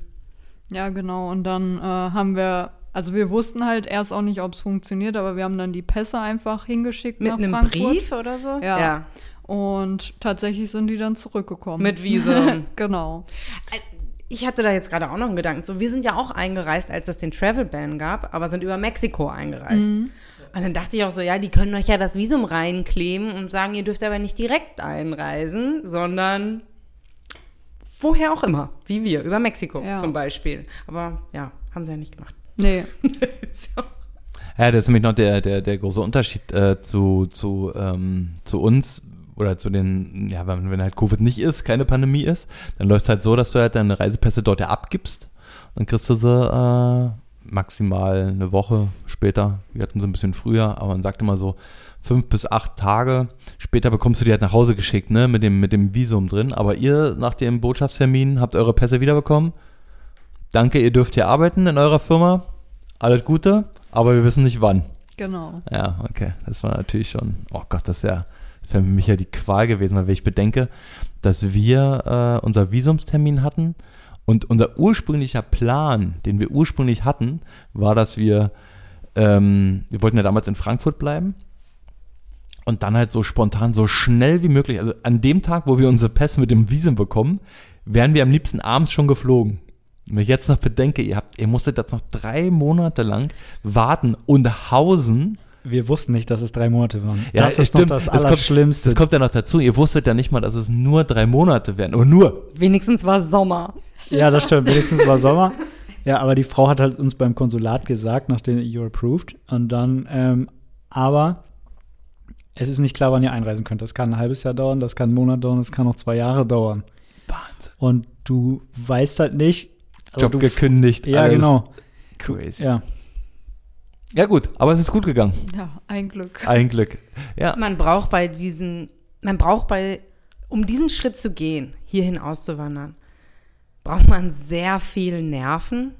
Ja, genau. Und dann äh, haben wir, also wir wussten halt erst auch nicht, ob es funktioniert, aber wir haben dann die Pässe einfach hingeschickt Mit nach einem Frankfurt. Brief oder so? Ja. Und tatsächlich sind die dann zurückgekommen. Mit Visum. genau. Ich hatte da jetzt gerade auch noch einen Gedanken. So, wir sind ja auch eingereist, als es den Travel Ban gab, aber sind über Mexiko eingereist. Und dann dachte ich auch so, ja, die können euch ja das Visum reinkleben und sagen, ihr dürft aber nicht direkt einreisen, sondern woher auch immer, wie wir, über Mexiko Ja. zum Beispiel. Aber ja, haben sie ja nicht gemacht. Nee. so. Ja, das ist nämlich noch der, der, der große Unterschied äh, zu, zu, ähm, zu uns oder zu den, ja, wenn, wenn halt Covid nicht ist, keine Pandemie ist, dann läuft es halt so, dass du halt deine Reisepässe dort ja abgibst. Dann kriegst du sie äh, maximal eine Woche später. Wir hatten sie ein bisschen früher, aber man sagt immer so fünf bis acht Tage später bekommst du die halt nach Hause geschickt, ne, mit dem, mit dem Visum drin. Aber ihr nach dem Botschaftstermin habt eure Pässe wiederbekommen. Danke, ihr dürft hier arbeiten in eurer Firma. Alles Gute, aber wir wissen nicht wann. Genau. Ja, okay. Das war natürlich schon, oh Gott, das wäre für mich ja die Qual gewesen, weil wenn ich bedenke, dass wir äh, unser Visumstermin hatten und unser ursprünglicher Plan, den wir ursprünglich hatten, war, dass wir, ähm, wir wollten ja damals in Frankfurt bleiben und dann halt so spontan, so schnell wie möglich, also an dem Tag, wo wir unsere Pässe mit dem Visum bekommen, wären wir am liebsten abends schon geflogen. Wenn ich jetzt noch bedenke, ihr habt, ihr musstet jetzt noch drei Monate lang warten und hausen. wir wussten nicht, dass es drei Monate waren. Ja, das ist stimmt. noch das Das kommt- Allerschlimmste. Das kommt ja noch dazu. Ihr wusstet ja nicht mal, dass es nur drei Monate wären. Oder nur. Wenigstens war Sommer. Ja, das stimmt. Wenigstens war Sommer. Ja, aber die Frau hat halt uns beim Konsulat gesagt, nachdem you're approved. Und dann, ähm, aber es ist nicht klar, wann ihr einreisen könnt. Das kann ein halbes Jahr dauern, das kann einen Monat dauern, das kann auch zwei Jahre dauern. Wahnsinn. Und du weißt halt nicht. also Job du, gekündigt. Ja, alles. genau. Crazy. Ja. Ja, gut. Aber es ist gut gegangen. Ja, ein Glück. Ein Glück. Ja. Man braucht bei diesen, man braucht bei, um diesen Schritt zu gehen, hierhin auszuwandern, braucht man sehr viel Nerven.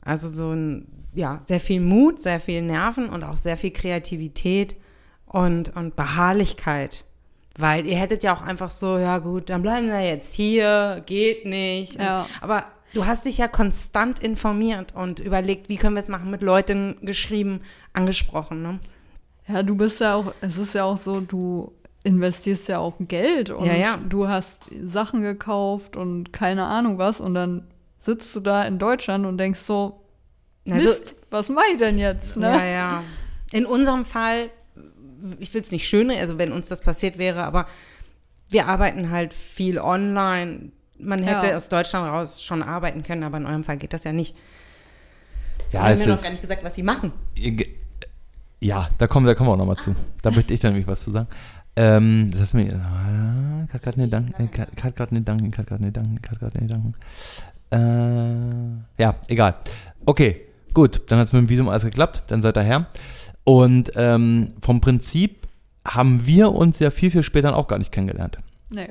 Also so ein, ja, sehr viel Mut, sehr viel Nerven und auch sehr viel Kreativität und, und Beharrlichkeit. Weil ihr hättet ja auch einfach so, ja gut, dann bleiben wir jetzt hier, geht nicht. Ja. Und, aber Du hast dich ja konstant informiert und überlegt, wie können wir es machen, mit Leuten geschrieben, angesprochen. Ne? Ja, du bist ja auch, es ist ja auch so, du investierst ja auch Geld und Ja, ja. du hast Sachen gekauft und keine Ahnung was und dann sitzt du da in Deutschland und denkst so, Also, Mist, was mache ich denn jetzt? Ne? Ja, ja. In unserem Fall, ich will es nicht schöner, also wenn uns das passiert wäre, aber wir arbeiten halt viel online. Man hätte Ja. aus Deutschland raus schon arbeiten können, aber in eurem Fall geht das ja nicht. Ja, wir haben es ja noch gar nicht gesagt, was sie machen. Ja, da kommen, da kommen wir auch nochmal zu. Da möchte ich dann nämlich was zu sagen. Ähm, das ist mir. Ah, Hat gerade eine Dank. Hat gerade eine Dank. Hat gerade eine Dank. Hat gerade eine Dank. Äh, ja, egal. Okay, gut. Dann hat es mit dem Visum alles geklappt. Dann seid ihr her. Und ähm, vom Prinzip haben wir uns ja viel, viel später auch gar nicht kennengelernt. Nee.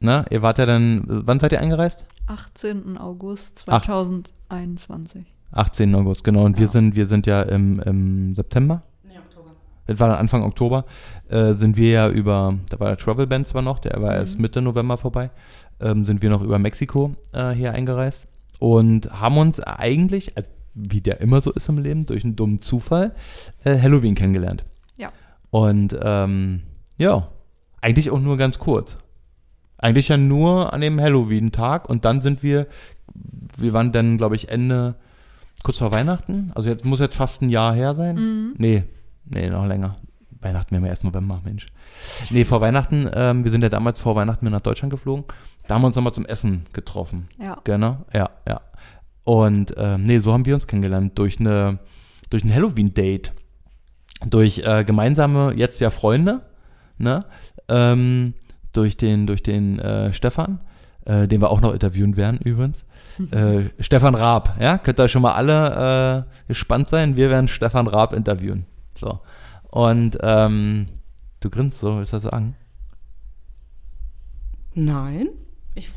Ne? Ihr wart ja dann. Wann seid ihr eingereist? 18. August Ach. 2021. 18. August, genau. Und wir Ja. sind, wir sind ja im, im September. Nee, Oktober. Das war dann Anfang Oktober, äh, sind wir ja über, da war der Travel Band zwar noch, der war Mhm. erst Mitte November vorbei, ähm, sind wir noch über Mexiko äh, hier eingereist und haben uns eigentlich, also wie der immer so ist im Leben, durch einen dummen Zufall, äh, Halloween kennengelernt. Ja. Und ähm, ja, eigentlich auch nur ganz kurz. Eigentlich ja nur an dem Halloween-Tag und dann sind wir, wir waren dann, glaube ich, Ende, kurz vor Weihnachten, also jetzt muss jetzt fast ein Jahr her sein. Mhm. Nee, nee, noch länger. Weihnachten, wir haben ja erst November, Mensch. Nee, vor Weihnachten, ähm, wir sind ja damals vor Weihnachten nach Deutschland geflogen. Da haben wir uns nochmal zum Essen getroffen. Ja. Genau, ja, ja. Und ähm, nee, so haben wir uns kennengelernt durch eine, durch ein Halloween-Date. Durch äh, gemeinsame, jetzt ja Freunde, ne? Ähm, durch den, durch den äh, Stefan, äh, den wir auch noch interviewen werden übrigens. äh, Stefan Raab, ja, könnt ihr schon mal alle äh, gespannt sein. Wir werden Stefan Raab interviewen. So. Und ähm, du grinst so, willst du das sagen? Nein. Ich,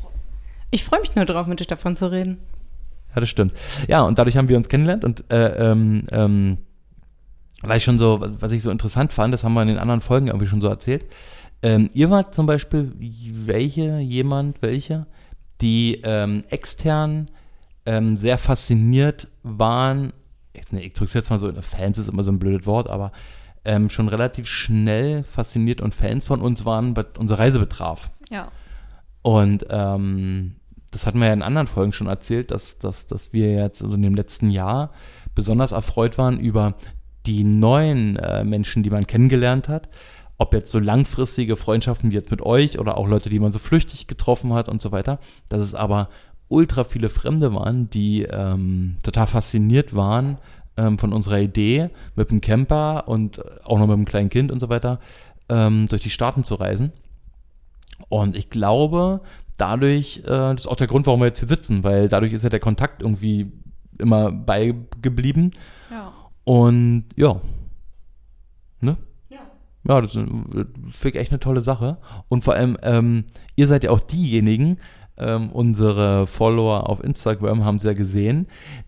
ich freue mich nur drauf, mit dir davon zu reden. Ja, das stimmt. Ja, und dadurch haben wir uns kennengelernt und äh, ähm, ähm, weil ich schon so, was ich so interessant fand, das haben wir in den anderen Folgen irgendwie schon so erzählt. Ähm, ihr wart zum Beispiel welche, jemand, welche, die ähm, extern ähm, sehr fasziniert waren. Jetzt, nee, ich drücke es jetzt mal so, Fans ist immer so ein blödes Wort, aber ähm, schon relativ schnell fasziniert und Fans von uns waren, was unsere Reise betraf. Ja. Und ähm, das hatten wir ja in anderen Folgen schon erzählt, dass, dass, dass wir jetzt also in dem letzten Jahr besonders erfreut waren über die neuen äh, Menschen, die man kennengelernt hat. Ob jetzt so langfristige Freundschaften wie jetzt mit euch oder auch Leute, die man so flüchtig getroffen hat und so weiter. Dass es aber ultra viele Fremde waren, die ähm, total fasziniert waren ähm, von unserer Idee, mit dem Camper und auch noch mit dem kleinen Kind und so weiter ähm, durch die Staaten zu reisen. Und ich glaube, dadurch, äh, das ist auch der Grund, warum wir jetzt hier sitzen, weil dadurch ist ja der Kontakt irgendwie immer beigeblieben. Ja. Und ja. Ne? Ja. Ja, das finde ich echt eine tolle Sache. Und vor allem, ähm, ihr seid ja auch diejenigen, ähm, unsere Follower auf Instagram haben es ja gesehen,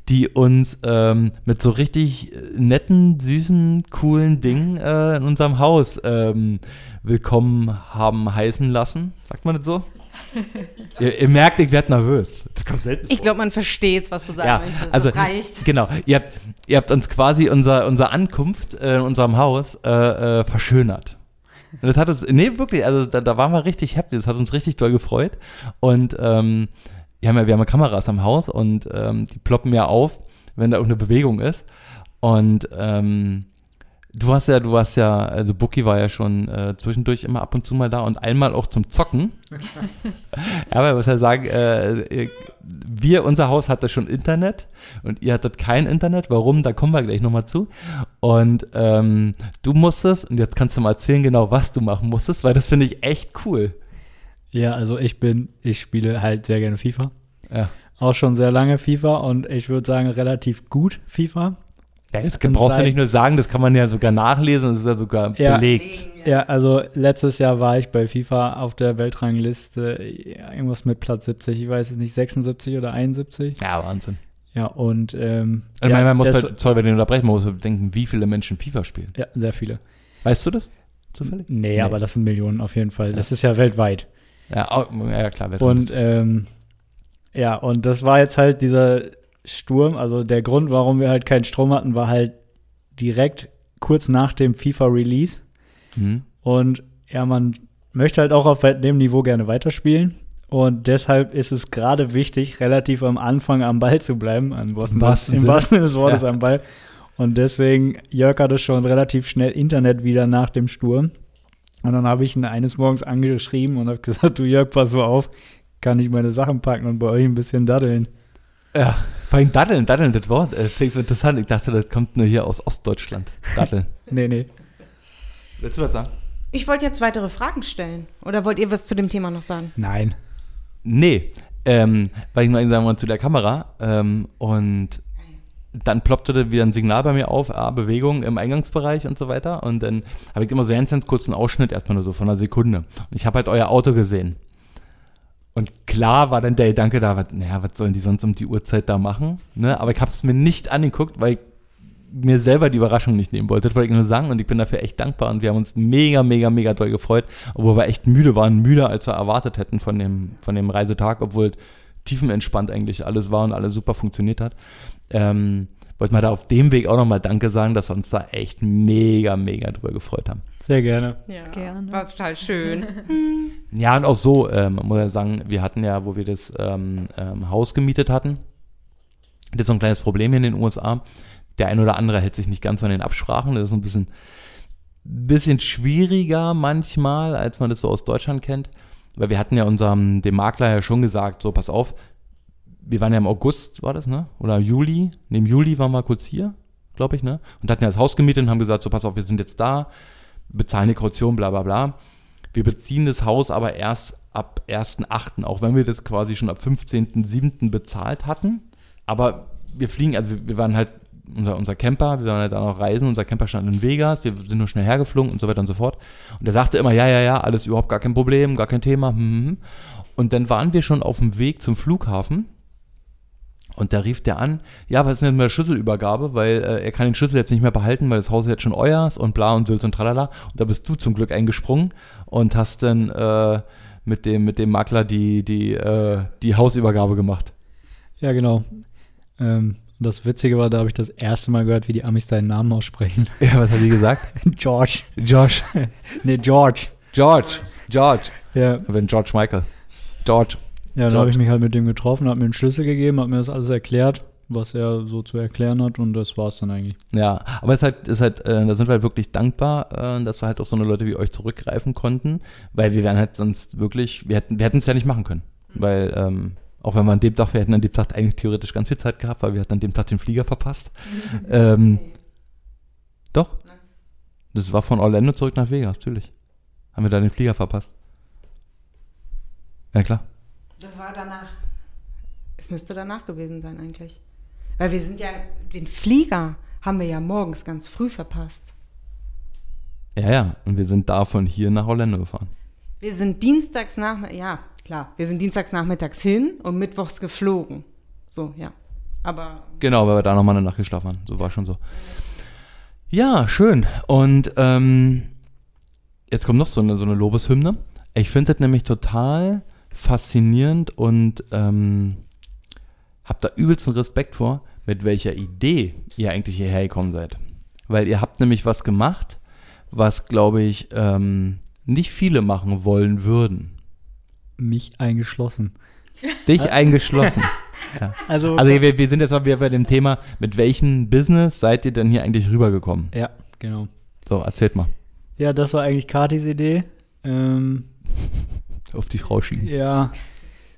die uns ähm, mit so richtig netten, süßen, coolen Dingen äh, in unserem Haus ähm, willkommen haben heißen lassen. Sagt man das so? ihr, ihr merkt, ich werde nervös. Das kommt selten Ich glaube, man versteht, was du sagen Ja, möchtest. also das reicht. genau. Ihr habt, ihr habt uns quasi unser, unsere Ankunft äh, in unserem Haus äh, äh, verschönert. Und das hat uns, nee, wirklich, also da, da waren wir richtig happy, das hat uns richtig doll gefreut. Und ähm, wir, haben ja, wir haben ja Kameras am Haus und ähm, die ploppen ja auf, wenn da irgendeine Bewegung ist. Und ähm, du hast ja, du warst ja, also Bucky war ja schon äh, zwischendurch immer ab und zu mal da und einmal auch zum Zocken. Ja, aber ich muss ja sagen, äh, wir, unser Haus hatte schon Internet und ihr hattet kein Internet. Warum? Da kommen wir gleich nochmal zu. Und ähm, du musstest, und jetzt kannst du mal erzählen genau, was du machen musstest, weil das finde ich echt cool. Ja, also ich bin, ich spiele halt sehr gerne FIFA. Ja. Auch schon sehr lange FIFA und ich würde sagen relativ gut FIFA. Ja, das Kann brauchst du sein. nicht nur sagen, das kann man ja sogar nachlesen, das ist ja sogar Ja. belegt. Ja, also letztes Jahr war ich bei FIFA auf der Weltrangliste ja, irgendwas mit Platz 70, ich weiß es nicht, 76 oder 71. Ja, Wahnsinn. Ja, und ähm, Also ja, man, man muss bei, sorry, wenn ich unterbrechen, man muss bedenken, wie viele Menschen FIFA spielen. ja, sehr viele. Weißt du das? Zufällig? Nee, aber das sind Millionen auf jeden Fall. Das ist ja weltweit. Ja, au- ja klar. Und ähm, Ja, und das war jetzt halt dieser Sturm. Also der Grund, warum wir halt keinen Strom hatten, war halt direkt kurz nach dem FIFA-Release. Mhm. Und ja, man möchte halt auch auf dem Niveau gerne weiterspielen. Und deshalb ist es gerade wichtig, relativ am Anfang am Ball zu bleiben. Im wahrsten, wahrsten im wahrsten Sinne des Wortes Ja. am Ball. Und deswegen, Jörg hatte schon relativ schnell Internet wieder nach dem Sturm. Und dann habe ich ihn eines Morgens angeschrieben und habe gesagt, du Jörg, pass mal auf, kann ich meine Sachen packen und bei euch ein bisschen daddeln. Ja, vor allem Daddeln, Daddeln, das Wort, äh, finde ich so interessant. Ich dachte, das kommt nur hier aus Ostdeutschland. Daddeln. Nee, nee. Willst du was sagen? Ich wollte jetzt weitere Fragen stellen. Oder wollt ihr was zu dem Thema noch sagen? Nein. Nee, ähm, weil ich nur sagen wollte zu der Kamera ähm, und dann ploppte da wieder ein Signal bei mir auf, ah, Bewegung im Eingangsbereich und so weiter und dann habe ich immer so ganz, ganz kurz einen Ausschnitt, erstmal nur so von einer Sekunde und ich habe halt euer Auto gesehen und klar war dann der Gedanke da, was, naja, was sollen die sonst um die Uhrzeit da machen, ne? aber ich habe es mir nicht angeguckt, weil ich mir selber die Überraschung nicht nehmen wollte, das wollte ich nur sagen und ich bin dafür echt dankbar und wir haben uns mega, mega, mega doll gefreut, obwohl wir echt müde waren, müder als wir erwartet hätten von dem, von dem Reisetag, obwohl tiefenentspannt eigentlich alles war und alles super funktioniert hat. Ähm, wollte mal da auf dem Weg auch nochmal Danke sagen, dass wir uns da echt mega, mega drüber gefreut haben. Sehr gerne. Ja, Gerne. War total schön. Ja, und auch so, ähm, man muss ja sagen, wir hatten ja, wo wir das ähm, ähm, Haus gemietet hatten, das ist so ein kleines Problem hier in den USA. Der ein oder andere hält sich nicht ganz so an den Absprachen. Das ist so ein bisschen, bisschen schwieriger manchmal, als man das so aus Deutschland kennt. Weil wir hatten ja unserem, dem Makler ja schon gesagt, so pass auf, wir waren ja im August, war das, ne? Oder Juli? Ne, im Juli waren wir kurz hier, glaube ich, ne? Und hatten ja das Haus gemietet und haben gesagt, so pass auf, wir sind jetzt da, bezahlen eine Kaution, bla bla bla. Wir beziehen das Haus aber erst ab 1.8., auch wenn wir das quasi schon ab 15.7. bezahlt hatten. Aber wir fliegen, also wir waren halt, unser, unser Camper, wir waren halt da noch reisen, unser Camper stand in Vegas, wir sind nur schnell hergeflogen und so weiter und so fort. Und er sagte immer, ja, ja, ja, alles überhaupt gar kein Problem, gar kein Thema. hm, hm, hm. Und dann waren wir schon auf dem Weg zum Flughafen und da rief der an, ja, was ist denn mit der Schlüsselübergabe, weil äh, er kann den Schlüssel jetzt nicht mehr behalten, weil das Haus ist jetzt schon euer ist und bla und Sülz und tralala. Und da bist du zum Glück eingesprungen und hast dann äh, mit, dem, mit dem Makler die, die, äh, die Hausübergabe gemacht. Ja, genau. Ähm, das Witzige war, da habe ich das erste Mal gehört, wie die Amis deinen Namen aussprechen. Ja, was hat die gesagt? George. Josh. Nee, George. George. George. Ja, Wenn George Michael. George. Ja dann habe ich mich halt mit dem getroffen, habe mir einen Schlüssel gegeben, habe mir das alles erklärt, was er so zu erklären hat und das war's dann eigentlich. Ja, aber es ist halt, ist halt äh, da sind wir halt wirklich dankbar, äh, dass wir halt auf so eine Leute wie euch zurückgreifen konnten, weil wir wären halt sonst wirklich, wir hätten wir hätten es ja nicht machen können, weil ähm, auch wenn wir an dem Tag, wir hätten an dem Tag eigentlich theoretisch ganz viel Zeit gehabt, weil wir hatten an dem Tag den Flieger verpasst. ähm, doch, das war von Orlando zurück nach Vegas, natürlich. Haben wir da den Flieger verpasst. Ja klar. Das war danach. Es müsste danach gewesen sein eigentlich. Weil wir sind ja, den Flieger haben wir ja morgens ganz früh verpasst. Ja, ja, und wir sind da von hier nach Orlando gefahren. Wir sind dienstags nach, ja, klar, wir sind dienstags nachmittags hin und mittwochs geflogen. So, ja. Aber Genau, weil wir da nochmal eine Nacht geschlafen haben. So war schon so. Ja, schön. Und ähm, jetzt kommt noch so eine, so eine Lobeshymne. Ich finde das nämlich total faszinierend und ähm, habe da übelsten Respekt vor, mit welcher Idee ihr eigentlich hierher gekommen seid. Weil ihr habt nämlich was gemacht, was, glaube ich, ähm, nicht viele machen wollen würden. Mich eingeschlossen. Dich eingeschlossen. Also, Also wir, wir sind jetzt mal wieder bei dem Thema, mit welchem Business seid ihr denn hier eigentlich rübergekommen? ja, genau. So, erzählt mal. Ja, das war eigentlich Katis Idee. Ähm, Auf die Frau schieben. Ja,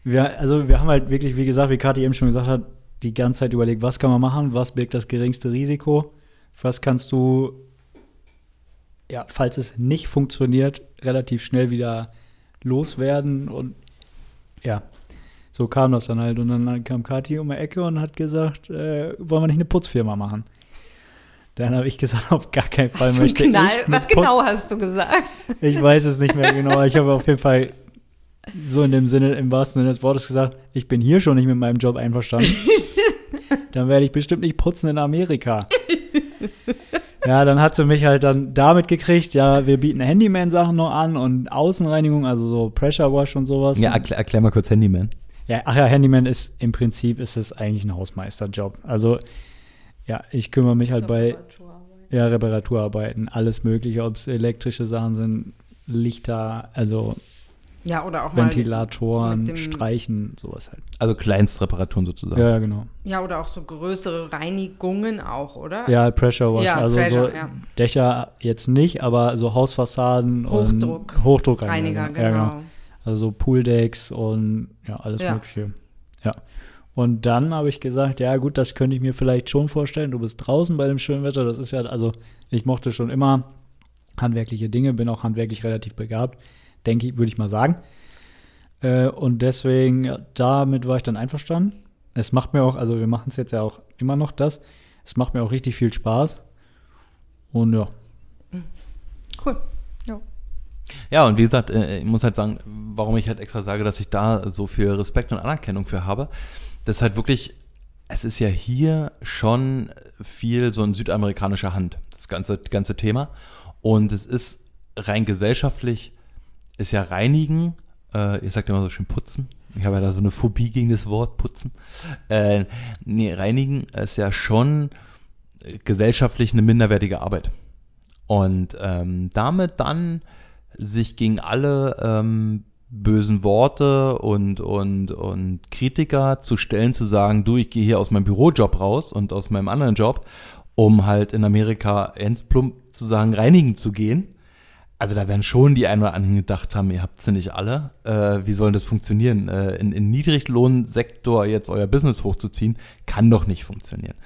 wir, also wir haben halt wirklich, wie gesagt, wie Kathi eben schon gesagt hat, die ganze Zeit überlegt, was kann man machen, was birgt das geringste Risiko, was kannst du, ja, falls es nicht funktioniert, relativ schnell wieder loswerden und ja, so kam das dann halt. Und dann kam Kathi um die Ecke und hat gesagt, äh, wollen wir nicht eine Putzfirma machen? Dann habe ich gesagt, auf gar keinen Fall was, möchte genau, ich was genau Putz- hast du gesagt? ich weiß es nicht mehr genau. Ich habe auf jeden Fall so in dem Sinne, im wahrsten Sinne des Wortes gesagt, ich bin hier schon nicht mit meinem Job einverstanden. dann werde ich bestimmt nicht putzen in Amerika. Ja, dann hat sie mich halt dann damit gekriegt, ja, wir bieten Handyman-Sachen noch an und Außenreinigung, also so Pressure Wash und sowas. Ja, erklär, erklär mal kurz Handyman. Ja, ach ja, Handyman ist im Prinzip ist es eigentlich ein Hausmeisterjob. Also ja, ich kümmere mich halt bei ja, Reparaturarbeiten, alles Mögliche, ob es elektrische Sachen sind, Lichter, also Ja, oder auch Ventilatoren, Streichen, sowas halt. Also Kleinstreparaturen sozusagen. Ja, genau. Ja, oder auch so größere Reinigungen auch, oder? Ja, Pressure Wash, Ja, also Pressure, so ja. Dächer jetzt nicht, aber so Hausfassaden Hochdruck. und Hochdruckreiniger. Reiniger, Ja, genau. Also so Pooldecks und ja, alles Ja. Mögliche. Ja. Und dann habe ich gesagt, ja gut, das könnte ich mir vielleicht schon vorstellen. Du bist draußen bei dem schönen Wetter. Das ist ja, also ich mochte schon immer handwerkliche Dinge, bin auch handwerklich relativ begabt, denke ich, würde ich mal sagen. Äh, und deswegen, ja, damit war ich dann einverstanden. Es macht mir auch, also wir machen es jetzt ja auch immer noch das. Es macht mir auch richtig viel Spaß. Und ja, Cool. Ja, und wie gesagt, äh, ich muss halt sagen, warum ich halt extra sage, dass ich da so viel Respekt und Anerkennung für habe, das ist halt wirklich, es ist ja hier schon viel so in südamerikanischer Hand, das ganze, ganze Thema. Und es ist rein gesellschaftlich, ist ja reinigen, äh, ihr sagt immer so schön putzen. Ich habe ja da so eine Phobie gegen das Wort putzen. Äh, nee, reinigen ist ja schon äh, gesellschaftlich eine minderwertige Arbeit. Und ähm, damit dann sich gegen alle ähm, bösen Worte und, und, und Kritiker zu stellen, zu sagen, du, ich gehe hier aus meinem Bürojob raus und aus meinem anderen Job, um halt in Amerika ends plump zu sagen, reinigen zu gehen. Also da werden schon die einen oder anderen gedacht haben, ihr habt sie nicht alle. Äh, wie soll das funktionieren? Äh, in, in Niedriglohnsektor jetzt euer Business hochzuziehen, kann doch nicht funktionieren.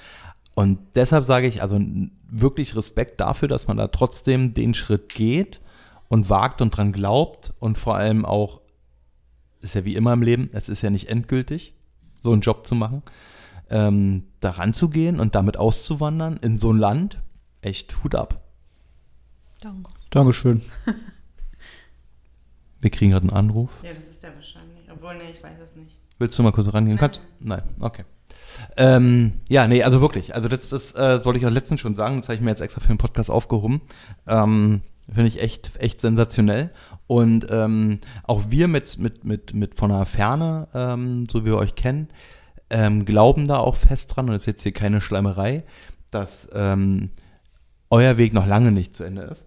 Und deshalb sage ich also wirklich Respekt dafür, dass man da trotzdem den Schritt geht und wagt und dran glaubt und vor allem auch, ist ja wie immer im Leben, es ist ja nicht endgültig, so einen Job zu machen, ähm, da ranzugehen und damit auszuwandern in so ein Land, echt Hut ab. Danke. Dankeschön. Wir kriegen gerade einen Anruf. Ja, das ist der wahrscheinlich. Obwohl, nee, ich weiß es nicht. Willst du mal kurz rangehen? Kannst? Nein, okay. Ähm, ja, nee, also wirklich. Also das, das äh, sollte ich auch letztens schon sagen. Das habe ich mir jetzt extra für den Podcast aufgehoben. Ähm, Finde ich echt, echt sensationell. Und ähm, auch wir mit, mit, mit, mit von der Ferne, ähm, so wie wir euch kennen, ähm, glauben da auch fest dran, und das ist jetzt hier keine Schleimerei, dass ähm, euer Weg noch lange nicht zu Ende ist.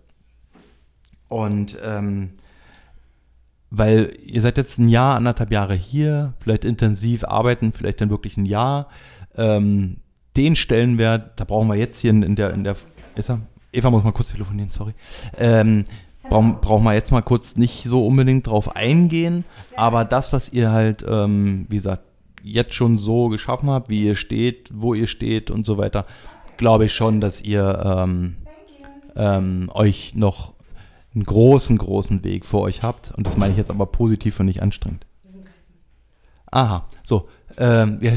Und ähm, weil ihr seid jetzt ein Jahr, anderthalb Jahre hier, vielleicht intensiv arbeiten, vielleicht dann wirklich ein Jahr. Ähm, den Stellenwert, da brauchen wir jetzt hier in, der, in der, ist er? Eva muss mal kurz telefonieren, sorry. Ähm, brauchen, brauchen wir jetzt mal kurz nicht so unbedingt drauf eingehen, aber das, was ihr halt, ähm, wie gesagt, jetzt schon so geschaffen habt, wie ihr steht, wo ihr steht und so weiter, glaube ich schon, dass ihr ähm, ähm, euch noch einen großen, großen Weg vor euch habt. Und das meine ich jetzt aber positiv und nicht anstrengend. Aha, so. Ähm, ja,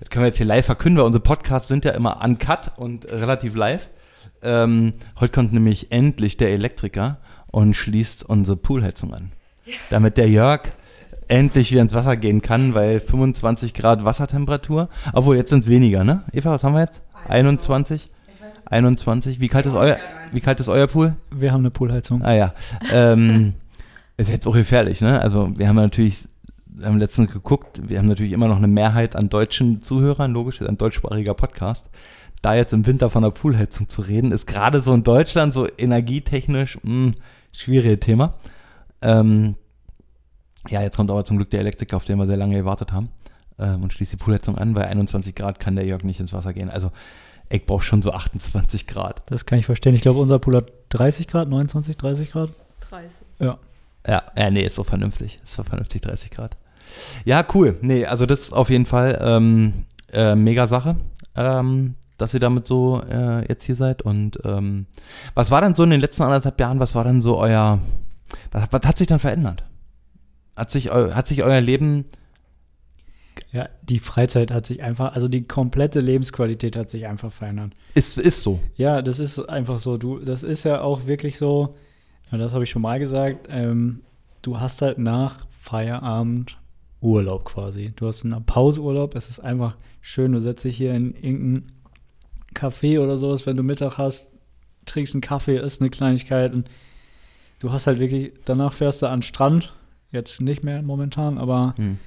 das können wir jetzt hier live verkünden, weil unsere Podcasts sind ja immer uncut und relativ live. Ähm, heute kommt nämlich endlich der Elektriker und schließt unsere Poolheizung an. Damit der Jörg endlich wieder ins Wasser gehen kann, weil 25 Grad Wassertemperatur. Obwohl, jetzt sind es weniger, ne? Eva, was haben wir jetzt? 21? 21? Wie kalt ist euer, wie kalt ist euer Pool? Wir haben eine Poolheizung. Ah ja. Ähm, ist jetzt auch gefährlich, ne? Also wir haben natürlich, wir haben letztens geguckt, wir haben natürlich immer noch eine Mehrheit an deutschen Zuhörern, logisch, ist ein deutschsprachiger Podcast. Da jetzt im Winter von der Poolheizung zu reden, ist gerade so in Deutschland so energietechnisch mh, schwieriges Thema. Ähm, ja, jetzt kommt aber zum Glück der Elektriker, auf den wir sehr lange gewartet haben ähm, und schließt die Poolheizung an. Bei 21 Grad kann der Jörg nicht ins Wasser gehen. Also ich brauche schon so 28 Grad. Das kann ich verstehen. Ich glaube, unser Pool hat 30 Grad, 29, 30 Grad. 30. Ja. Ja, ja, nee, ist so vernünftig. Ist so vernünftig, 30 Grad. Ja, cool. Nee, also das ist auf jeden Fall ähm, äh, mega Sache, ähm, dass ihr damit so äh, jetzt hier seid. Und ähm, was war denn so in den letzten anderthalb Jahren, was war denn so euer, was, was hat sich dann verändert? Hat sich, hat sich euer Leben, Ja, die Freizeit hat sich einfach, also die komplette Lebensqualität hat sich einfach verändert. ist, ist so. Ja, das ist einfach so. Du, das ist ja auch wirklich so, das habe ich schon mal gesagt, ähm, du hast halt nach Feierabend Urlaub quasi. Du hast einen Pauseurlaub, es ist einfach schön, du setzt dich hier in irgendein Café oder sowas, wenn du Mittag hast, trinkst einen Kaffee, isst eine Kleinigkeit und du hast halt wirklich, danach fährst du an den Strand, jetzt nicht mehr momentan, aber Hm.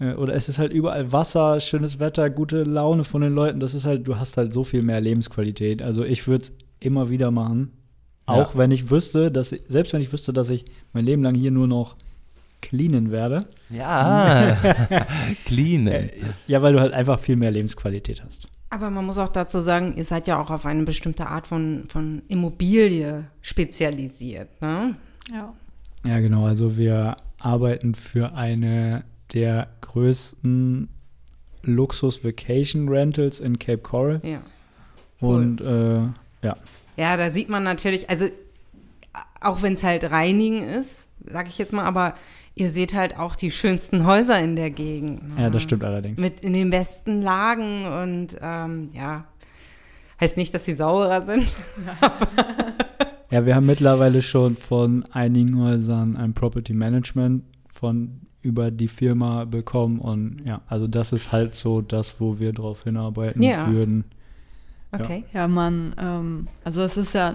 Äh, oder es ist halt überall Wasser, schönes Wetter, gute Laune von den Leuten. Das ist halt, du hast halt so viel mehr Lebensqualität. Also ich würde es immer wieder machen. Auch Ja. wenn ich wüsste, dass ich, selbst wenn ich wüsste, dass ich mein Leben lang hier nur noch cleanen werde. Ja, clean. Ja, weil du halt einfach viel mehr Lebensqualität hast. Aber man muss auch dazu sagen, ihr seid ja auch auf eine bestimmte Art von, von Immobilie spezialisiert, ne? Ja. Ja, genau. Also wir arbeiten für eine der größten Luxus-Vacation-Rentals in Cape Coral. Ja. Cool. Und äh, ja, Ja, da sieht man natürlich, also auch wenn es halt reinigen ist, sag ich jetzt mal, aber ihr seht halt auch die schönsten Häuser in der Gegend. ne? ja, das stimmt allerdings. Mit in den besten Lagen und ähm, ja, heißt nicht, dass sie sauberer sind. Ja, wir haben mittlerweile schon von einigen Häusern ein Property Management von über die Firma bekommen und ja, also das ist halt so das, wo wir drauf hinarbeiten Ja. würden. Okay. Ja, man, ähm, also es ist ja,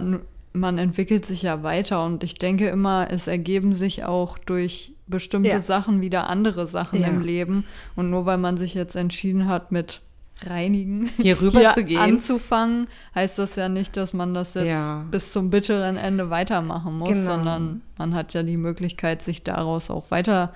man entwickelt sich ja weiter und ich denke immer, es ergeben sich auch durch bestimmte Ja. Sachen wieder andere Sachen Ja. im Leben. Und nur weil man sich jetzt entschieden hat, mit Reinigen Hier rüber hier zu gehen. anzufangen, heißt das ja nicht, dass man das jetzt Ja. bis zum bitteren Ende weitermachen muss, Genau. sondern man hat ja die Möglichkeit, sich daraus auch weiter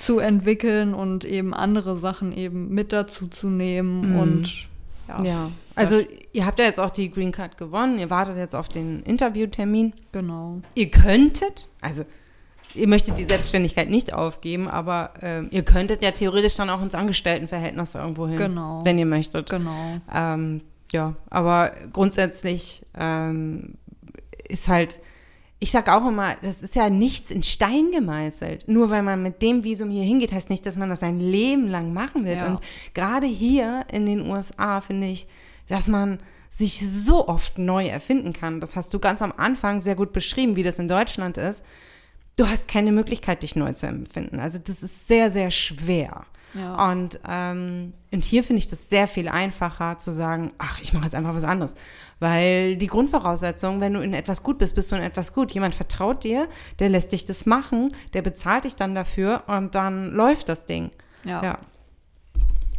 zu entwickeln und eben andere Sachen eben mit dazu zu nehmen Mhm. und ja, Ja. Also ihr habt ja jetzt auch die Green Card gewonnen, ihr wartet jetzt auf den Interviewtermin. genau. Ihr könntet, also ihr möchtet die Selbstständigkeit nicht aufgeben, aber ähm, ihr könntet ja theoretisch dann auch ins Angestelltenverhältnis irgendwo hin, Genau. wenn ihr möchtet. Genau. Ähm, ja, aber grundsätzlich ähm, ist halt, ich sag auch immer, das ist ja nichts in Stein gemeißelt. Nur weil man mit dem Visum hier hingeht, heißt nicht, dass man das ein Leben lang machen wird. Ja. Und gerade hier in den USA finde ich, dass man sich so oft neu erfinden kann. Das hast du ganz am Anfang sehr gut beschrieben, wie das in Deutschland ist. Du hast keine Möglichkeit, dich neu zu empfinden. Also das ist sehr, sehr schwer. Ja. Und, ähm, und hier finde ich das sehr viel einfacher zu sagen, ach, ich mache jetzt einfach was anderes. Weil die Grundvoraussetzung, wenn du in etwas gut bist, bist du in etwas gut. Jemand vertraut dir, der lässt dich das machen, der bezahlt dich dann dafür und dann läuft das Ding. Ja. Ja.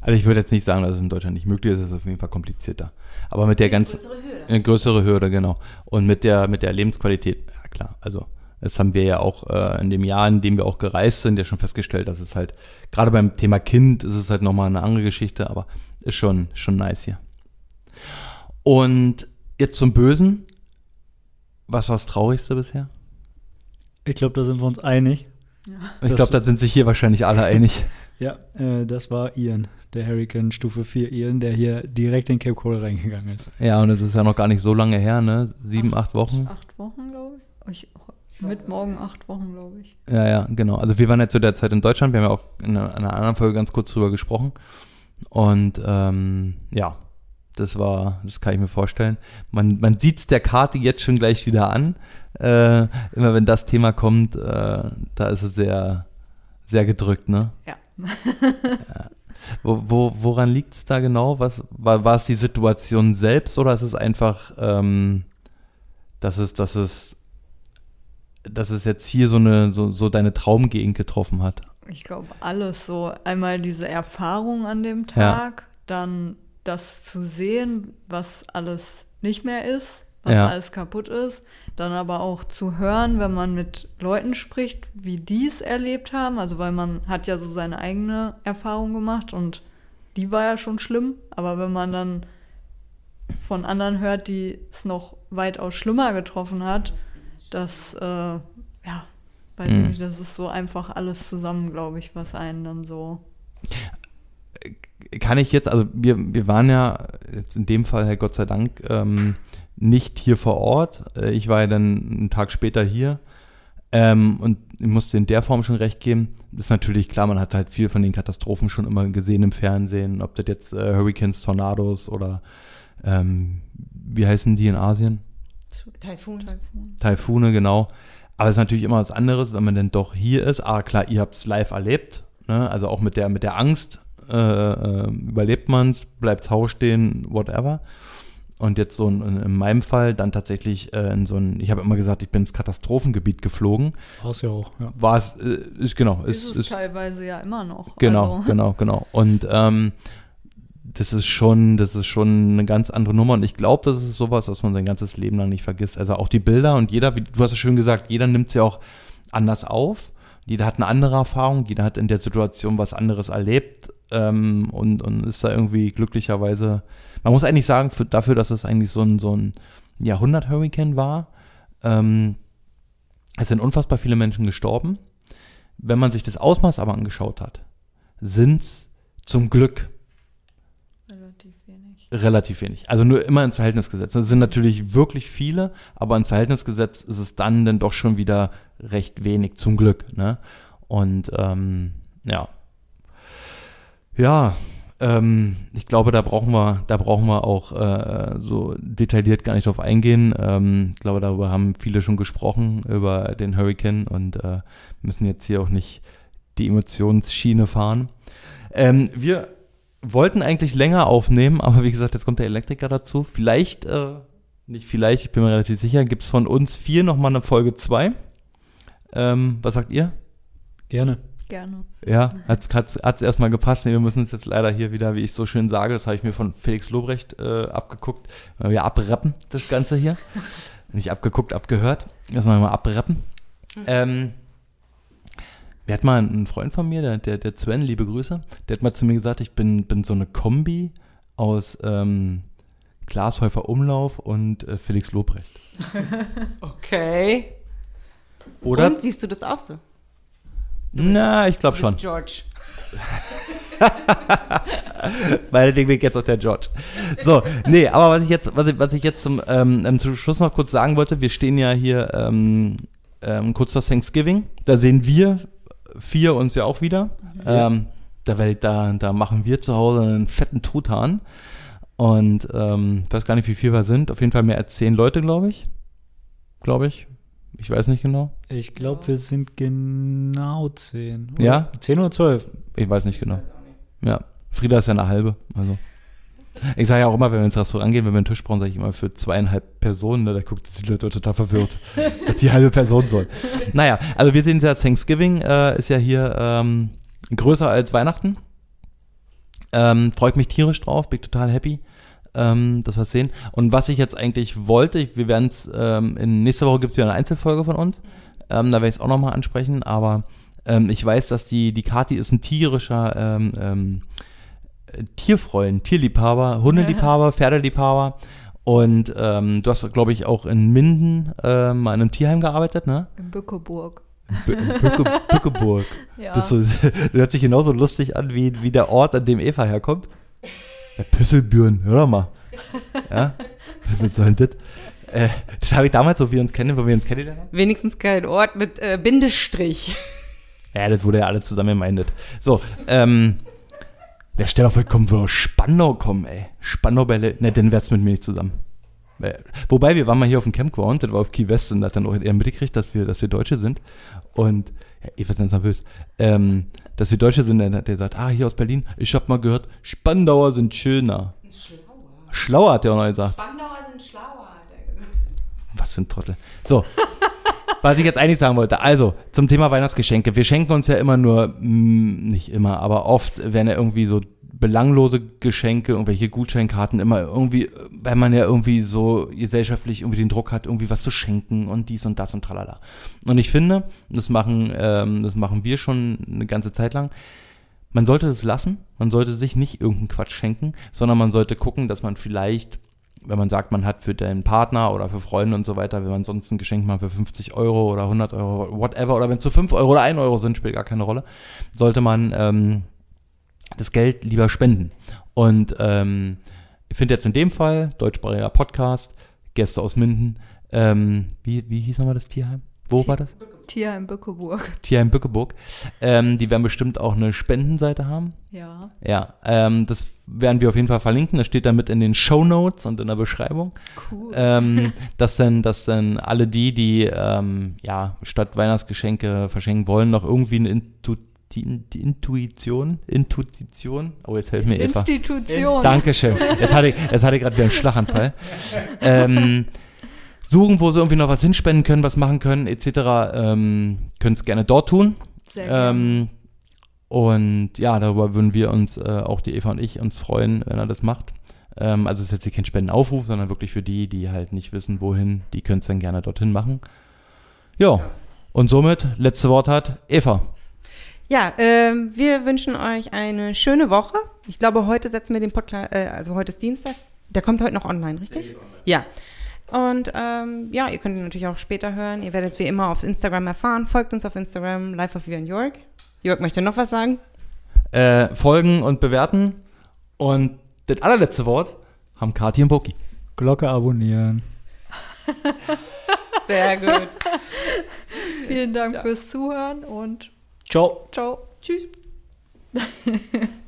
Also ich würde jetzt nicht sagen, dass es in Deutschland nicht möglich ist, es ist auf jeden Fall komplizierter. Aber mit der ganzen eine größere Hürde, genau. Und mit der mit der Lebensqualität, ja klar. Also das haben wir ja auch äh, in dem Jahr, in dem wir auch gereist sind, ja schon festgestellt, dass es halt gerade beim Thema Kind ist es halt nochmal eine andere Geschichte, aber ist schon schon nice hier. Und jetzt zum Bösen. Was war das Traurigste bisher? Ich glaube, da sind wir uns einig. Ich Das- glaube, da sind sich hier wahrscheinlich alle einig. Ja, äh, das war Ian, der Hurricane Stufe 4 Ian, der hier direkt in Cape Coral reingegangen ist. Ja, und es ist ja noch gar nicht so lange her, ne? Sieben, acht Wochen. Acht Wochen, glaube ich. ich mit morgen acht Wochen, glaube ich. Ja, ja, genau. Also wir waren ja zu der Zeit in Deutschland, wir haben ja auch in einer, anderen Folge ganz kurz drüber gesprochen. Und ähm, ja, das war, das kann ich mir vorstellen. Man, man sieht es der Karte jetzt schon gleich wieder an. Äh, immer wenn das Thema kommt, äh, da ist es sehr, sehr gedrückt, ne? Ja. Wo, wo, woran liegt es da genau? Was, war, war es die Situation selbst oder ist es einfach, ähm, dass es, dass es, dass es jetzt hier so eine, so, so deine Traumgegend getroffen hat? Ich glaube, alles so. Einmal diese Erfahrung an dem Ja. Tag, dann das zu sehen, was alles nicht mehr ist, was Ja. alles kaputt ist. Dann aber auch zu hören, wenn man mit Leuten spricht, wie die es erlebt haben. Also, weil man hat ja so seine eigene Erfahrung gemacht und die war ja schon schlimm. Aber wenn man dann von anderen hört, die es noch weitaus schlimmer getroffen hat, das, äh, ja, weiß Mhm. ich nicht, das ist so einfach alles zusammen, glaube ich, was einen dann so. Kann ich jetzt, also wir, wir waren ja jetzt in dem Fall, Herr Gott sei Dank, ähm, nicht hier vor Ort. Äh, Ich war ja dann einen Tag später hier. Ähm, und ich musste in der Form schon recht geben. Das ist natürlich klar, man hat halt viel von den Katastrophen schon immer gesehen im Fernsehen, ob das jetzt äh, Hurricanes, Tornados oder ähm, wie heißen die in Asien? Taifun. Taifun. Taifune, genau. Aber es ist natürlich immer was anderes, wenn man denn doch hier ist. Ah, klar, ihr habt es live erlebt. Ne? Also auch mit der, mit der Angst äh, äh, überlebt man es, bleibt Haus stehen, whatever. Und jetzt so in, in meinem Fall dann tatsächlich äh, in so ein, ich habe immer gesagt, ich bin ins Katastrophengebiet geflogen. War's ja auch, ja. War es, äh, ist genau, Ist, ist, es ist teilweise ja immer noch. Genau, Also, genau, genau. Und ähm, das ist schon, das ist schon eine ganz andere Nummer. Und ich glaube, das ist sowas, was man sein ganzes Leben lang nicht vergisst. Also auch die Bilder und jeder, wie du hast es schön gesagt, jeder nimmt sie auch anders auf. Jeder hat eine andere Erfahrung, jeder hat in der Situation was anderes erlebt ähm, und, und ist da irgendwie glücklicherweise. Man muss eigentlich sagen, für, dafür, dass es eigentlich so ein, so ein Jahrhundert-Hurricane war, ähm, es sind unfassbar viele Menschen gestorben. Wenn man sich das Ausmaß aber angeschaut hat, sind es zum Glück. Relativ wenig. Also nur immer ins Verhältnis gesetzt. Das sind natürlich wirklich viele, aber ins Verhältnis gesetzt ist es dann dann doch schon wieder recht wenig, zum Glück. Ne? Und ähm, ja. Ja, ähm, ich glaube, da brauchen wir, da brauchen wir auch äh, so detailliert gar nicht drauf eingehen. Ähm, ich glaube, darüber haben viele schon gesprochen, über den Hurricane und äh, müssen jetzt hier auch nicht die Emotionsschiene fahren. Ähm, wir wollten eigentlich länger aufnehmen, aber wie gesagt, jetzt kommt der Elektriker dazu. Vielleicht, äh, nicht vielleicht, ich bin mir relativ sicher, gibt es von uns vier nochmal eine Folge 2. Ähm, was sagt ihr? Gerne. Gerne. Ja, hat's, hat's, hat's erstmal gepasst. Nee, wir müssen uns jetzt leider hier wieder, wie ich so schön sage, das habe ich mir von Felix Lobrecht äh, abgeguckt, weil wir abrappen das Ganze hier. Nicht abgeguckt, abgehört. Erstmal mal abrappen. Ähm, wir hat mal einen Freund von mir, der, der, der Sven, liebe Grüße, der hat mal zu mir gesagt, ich bin, bin so eine Kombi aus ähm, Klaas Häufer Umlauf und äh, Felix Lobrecht. Okay. Oder? Und siehst du das auch so? Na, ich glaube schon. George. Meine Ding jetzt auch der George. So, nee, aber was ich jetzt, was ich, was ich jetzt zum, ähm, ähm, zum Schluss noch kurz sagen wollte, wir stehen ja hier ähm, ähm, kurz vor Thanksgiving. Da sehen wir vier uns ja auch wieder. Ähm, da, werd da, da machen wir zu Hause einen fetten Truthahn. Und ähm, weiß gar nicht, wie viel wir sind. Auf jeden Fall mehr als zehn Leute, glaube ich. Glaube ich. Ich weiß nicht genau. Ich glaube, wir sind genau 10. Oder? Ja? 10 oder 12. Ich weiß nicht genau. Ja, Frieda ist ja eine halbe. Also. Ich sage ja auch immer, wenn wir ins Restaurant gehen, wenn wir einen Tisch brauchen, sage ich immer für zweieinhalb Personen. Ne, da guckt die Leute total verwirrt, was die halbe Person soll. Naja, also wir sehen es ja, Thanksgiving äh, ist ja hier ähm, größer als Weihnachten. Ähm, freut mich tierisch drauf, bin total happy, ähm, dass wir es sehen. Und was ich jetzt eigentlich wollte, ich, wir werden es, ähm, in nächste Woche gibt es wieder eine Einzelfolge von uns. Ähm, da werde ich es auch nochmal ansprechen, aber ähm, ich weiß, dass die, die Kati ist ein tierischer ähm, ähm, äh, Tierfreund, Tierliebhaber, Hundeliebhaber, Pferdeliebhaber. Und ähm, du hast, glaube ich, auch in Minden ähm, an einem Tierheim gearbeitet, ne? In Bückeburg. B Bücke, Bückeburg. Ja. Das, so, das hört sich genauso lustig an wie, wie der Ort, an dem Eva herkommt. Der Püsselbüren, hör doch mal. Ja? Was soll denn das? Äh, das habe ich damals, wo wir uns kennen, wo wir uns kennengelernt haben. Wenigstens kein Ort mit äh, Bindestrich. Ja, das wurde ja alle zusammen gemeindet. So, ähm, der stell auf, kommen wir Spandau kommen, ey. Spandau bei, Le ne, dann wär's mit mir nicht zusammen. Äh, Wobei, wir waren mal hier auf dem Campground, das war auf Key West und da hat dann auch eher mitgekriegt, dass wir, dass wir Deutsche sind. Und, ja, ich war ganz nervös, ähm, dass wir Deutsche sind, der, der sagt, ah, hier aus Berlin, ich hab mal gehört, Spandauer sind schöner. Schlauer hat der auch noch gesagt. Spandauer sind schlauer, hat er gesagt. Was für ein Trottel. So. Was ich jetzt eigentlich sagen wollte, also zum Thema Weihnachtsgeschenke. Wir schenken uns ja immer nur, mh, nicht immer, aber oft werden ja irgendwie so belanglose Geschenke, irgendwelche Gutscheinkarten, immer irgendwie, weil man ja irgendwie so gesellschaftlich irgendwie den Druck hat, irgendwie was zu schenken und dies und das und tralala. Und ich finde, das machen, ähm, das machen wir schon eine ganze Zeit lang. Man sollte es lassen, man sollte sich nicht irgendeinen Quatsch schenken, sondern man sollte gucken, dass man vielleicht wenn man sagt, man hat für deinen Partner oder für Freunde und so weiter, wenn man sonst ein Geschenk macht für 50 Euro oder 100 Euro, whatever, oder wenn es zu 5 Euro oder 1 Euro sind, spielt gar keine Rolle, sollte man ähm, das Geld lieber spenden. Und ähm, ich finde jetzt in dem Fall, deutschsprachiger Podcast, Gäste aus Minden, ähm, wie, wie hieß nochmal das Tierheim? Wo war das? Tierheim Bückeburg. Tierheim Bückeburg. Ähm, die werden bestimmt auch eine Spendenseite haben. Ja. Ja, ähm, das werden wir auf jeden Fall verlinken. Das steht damit in den Show Notes und in der Beschreibung. Cool. Ähm, dass dann, dass dann alle die, die ähm, ja statt Weihnachtsgeschenke verschenken wollen, noch irgendwie eine die, die Intuition, Intuition. Oh, jetzt helft mir Eva. Institution. Dankeschön. Jetzt hatte ich, jetzt hatte ich gerade wieder einen Schlaganfall. ähm, suchen, wo sie irgendwie noch was hinspenden können, was machen können, etc. Ähm, können es gerne dort tun. Sehr gerne. Ähm, und ja, darüber würden wir uns, äh, auch die Eva und ich, uns freuen, wenn er das macht. Ähm, also es ist jetzt hier kein Spendenaufruf, sondern wirklich für die, die halt nicht wissen, wohin, die können es dann gerne dorthin machen. Ja, und somit, letzte Wort hat Eva. Ja, ähm, wir wünschen euch eine schöne Woche. Ich glaube, heute setzen wir den Podcast, äh, also heute ist Dienstag. Der kommt heute noch online, richtig? Ja. Und ähm, ja, ihr könnt ihn natürlich auch später hören. Ihr werdet wie immer auf Instagram erfahren. Folgt uns auf Instagram, Live of Vivian York. Jörg möchte noch was sagen? Äh, folgen und bewerten. Und das allerletzte Wort haben Kati und Boki. Glocke abonnieren. Sehr gut. Vielen Dank fürs Zuhören und Ciao. ciao. Tschüss.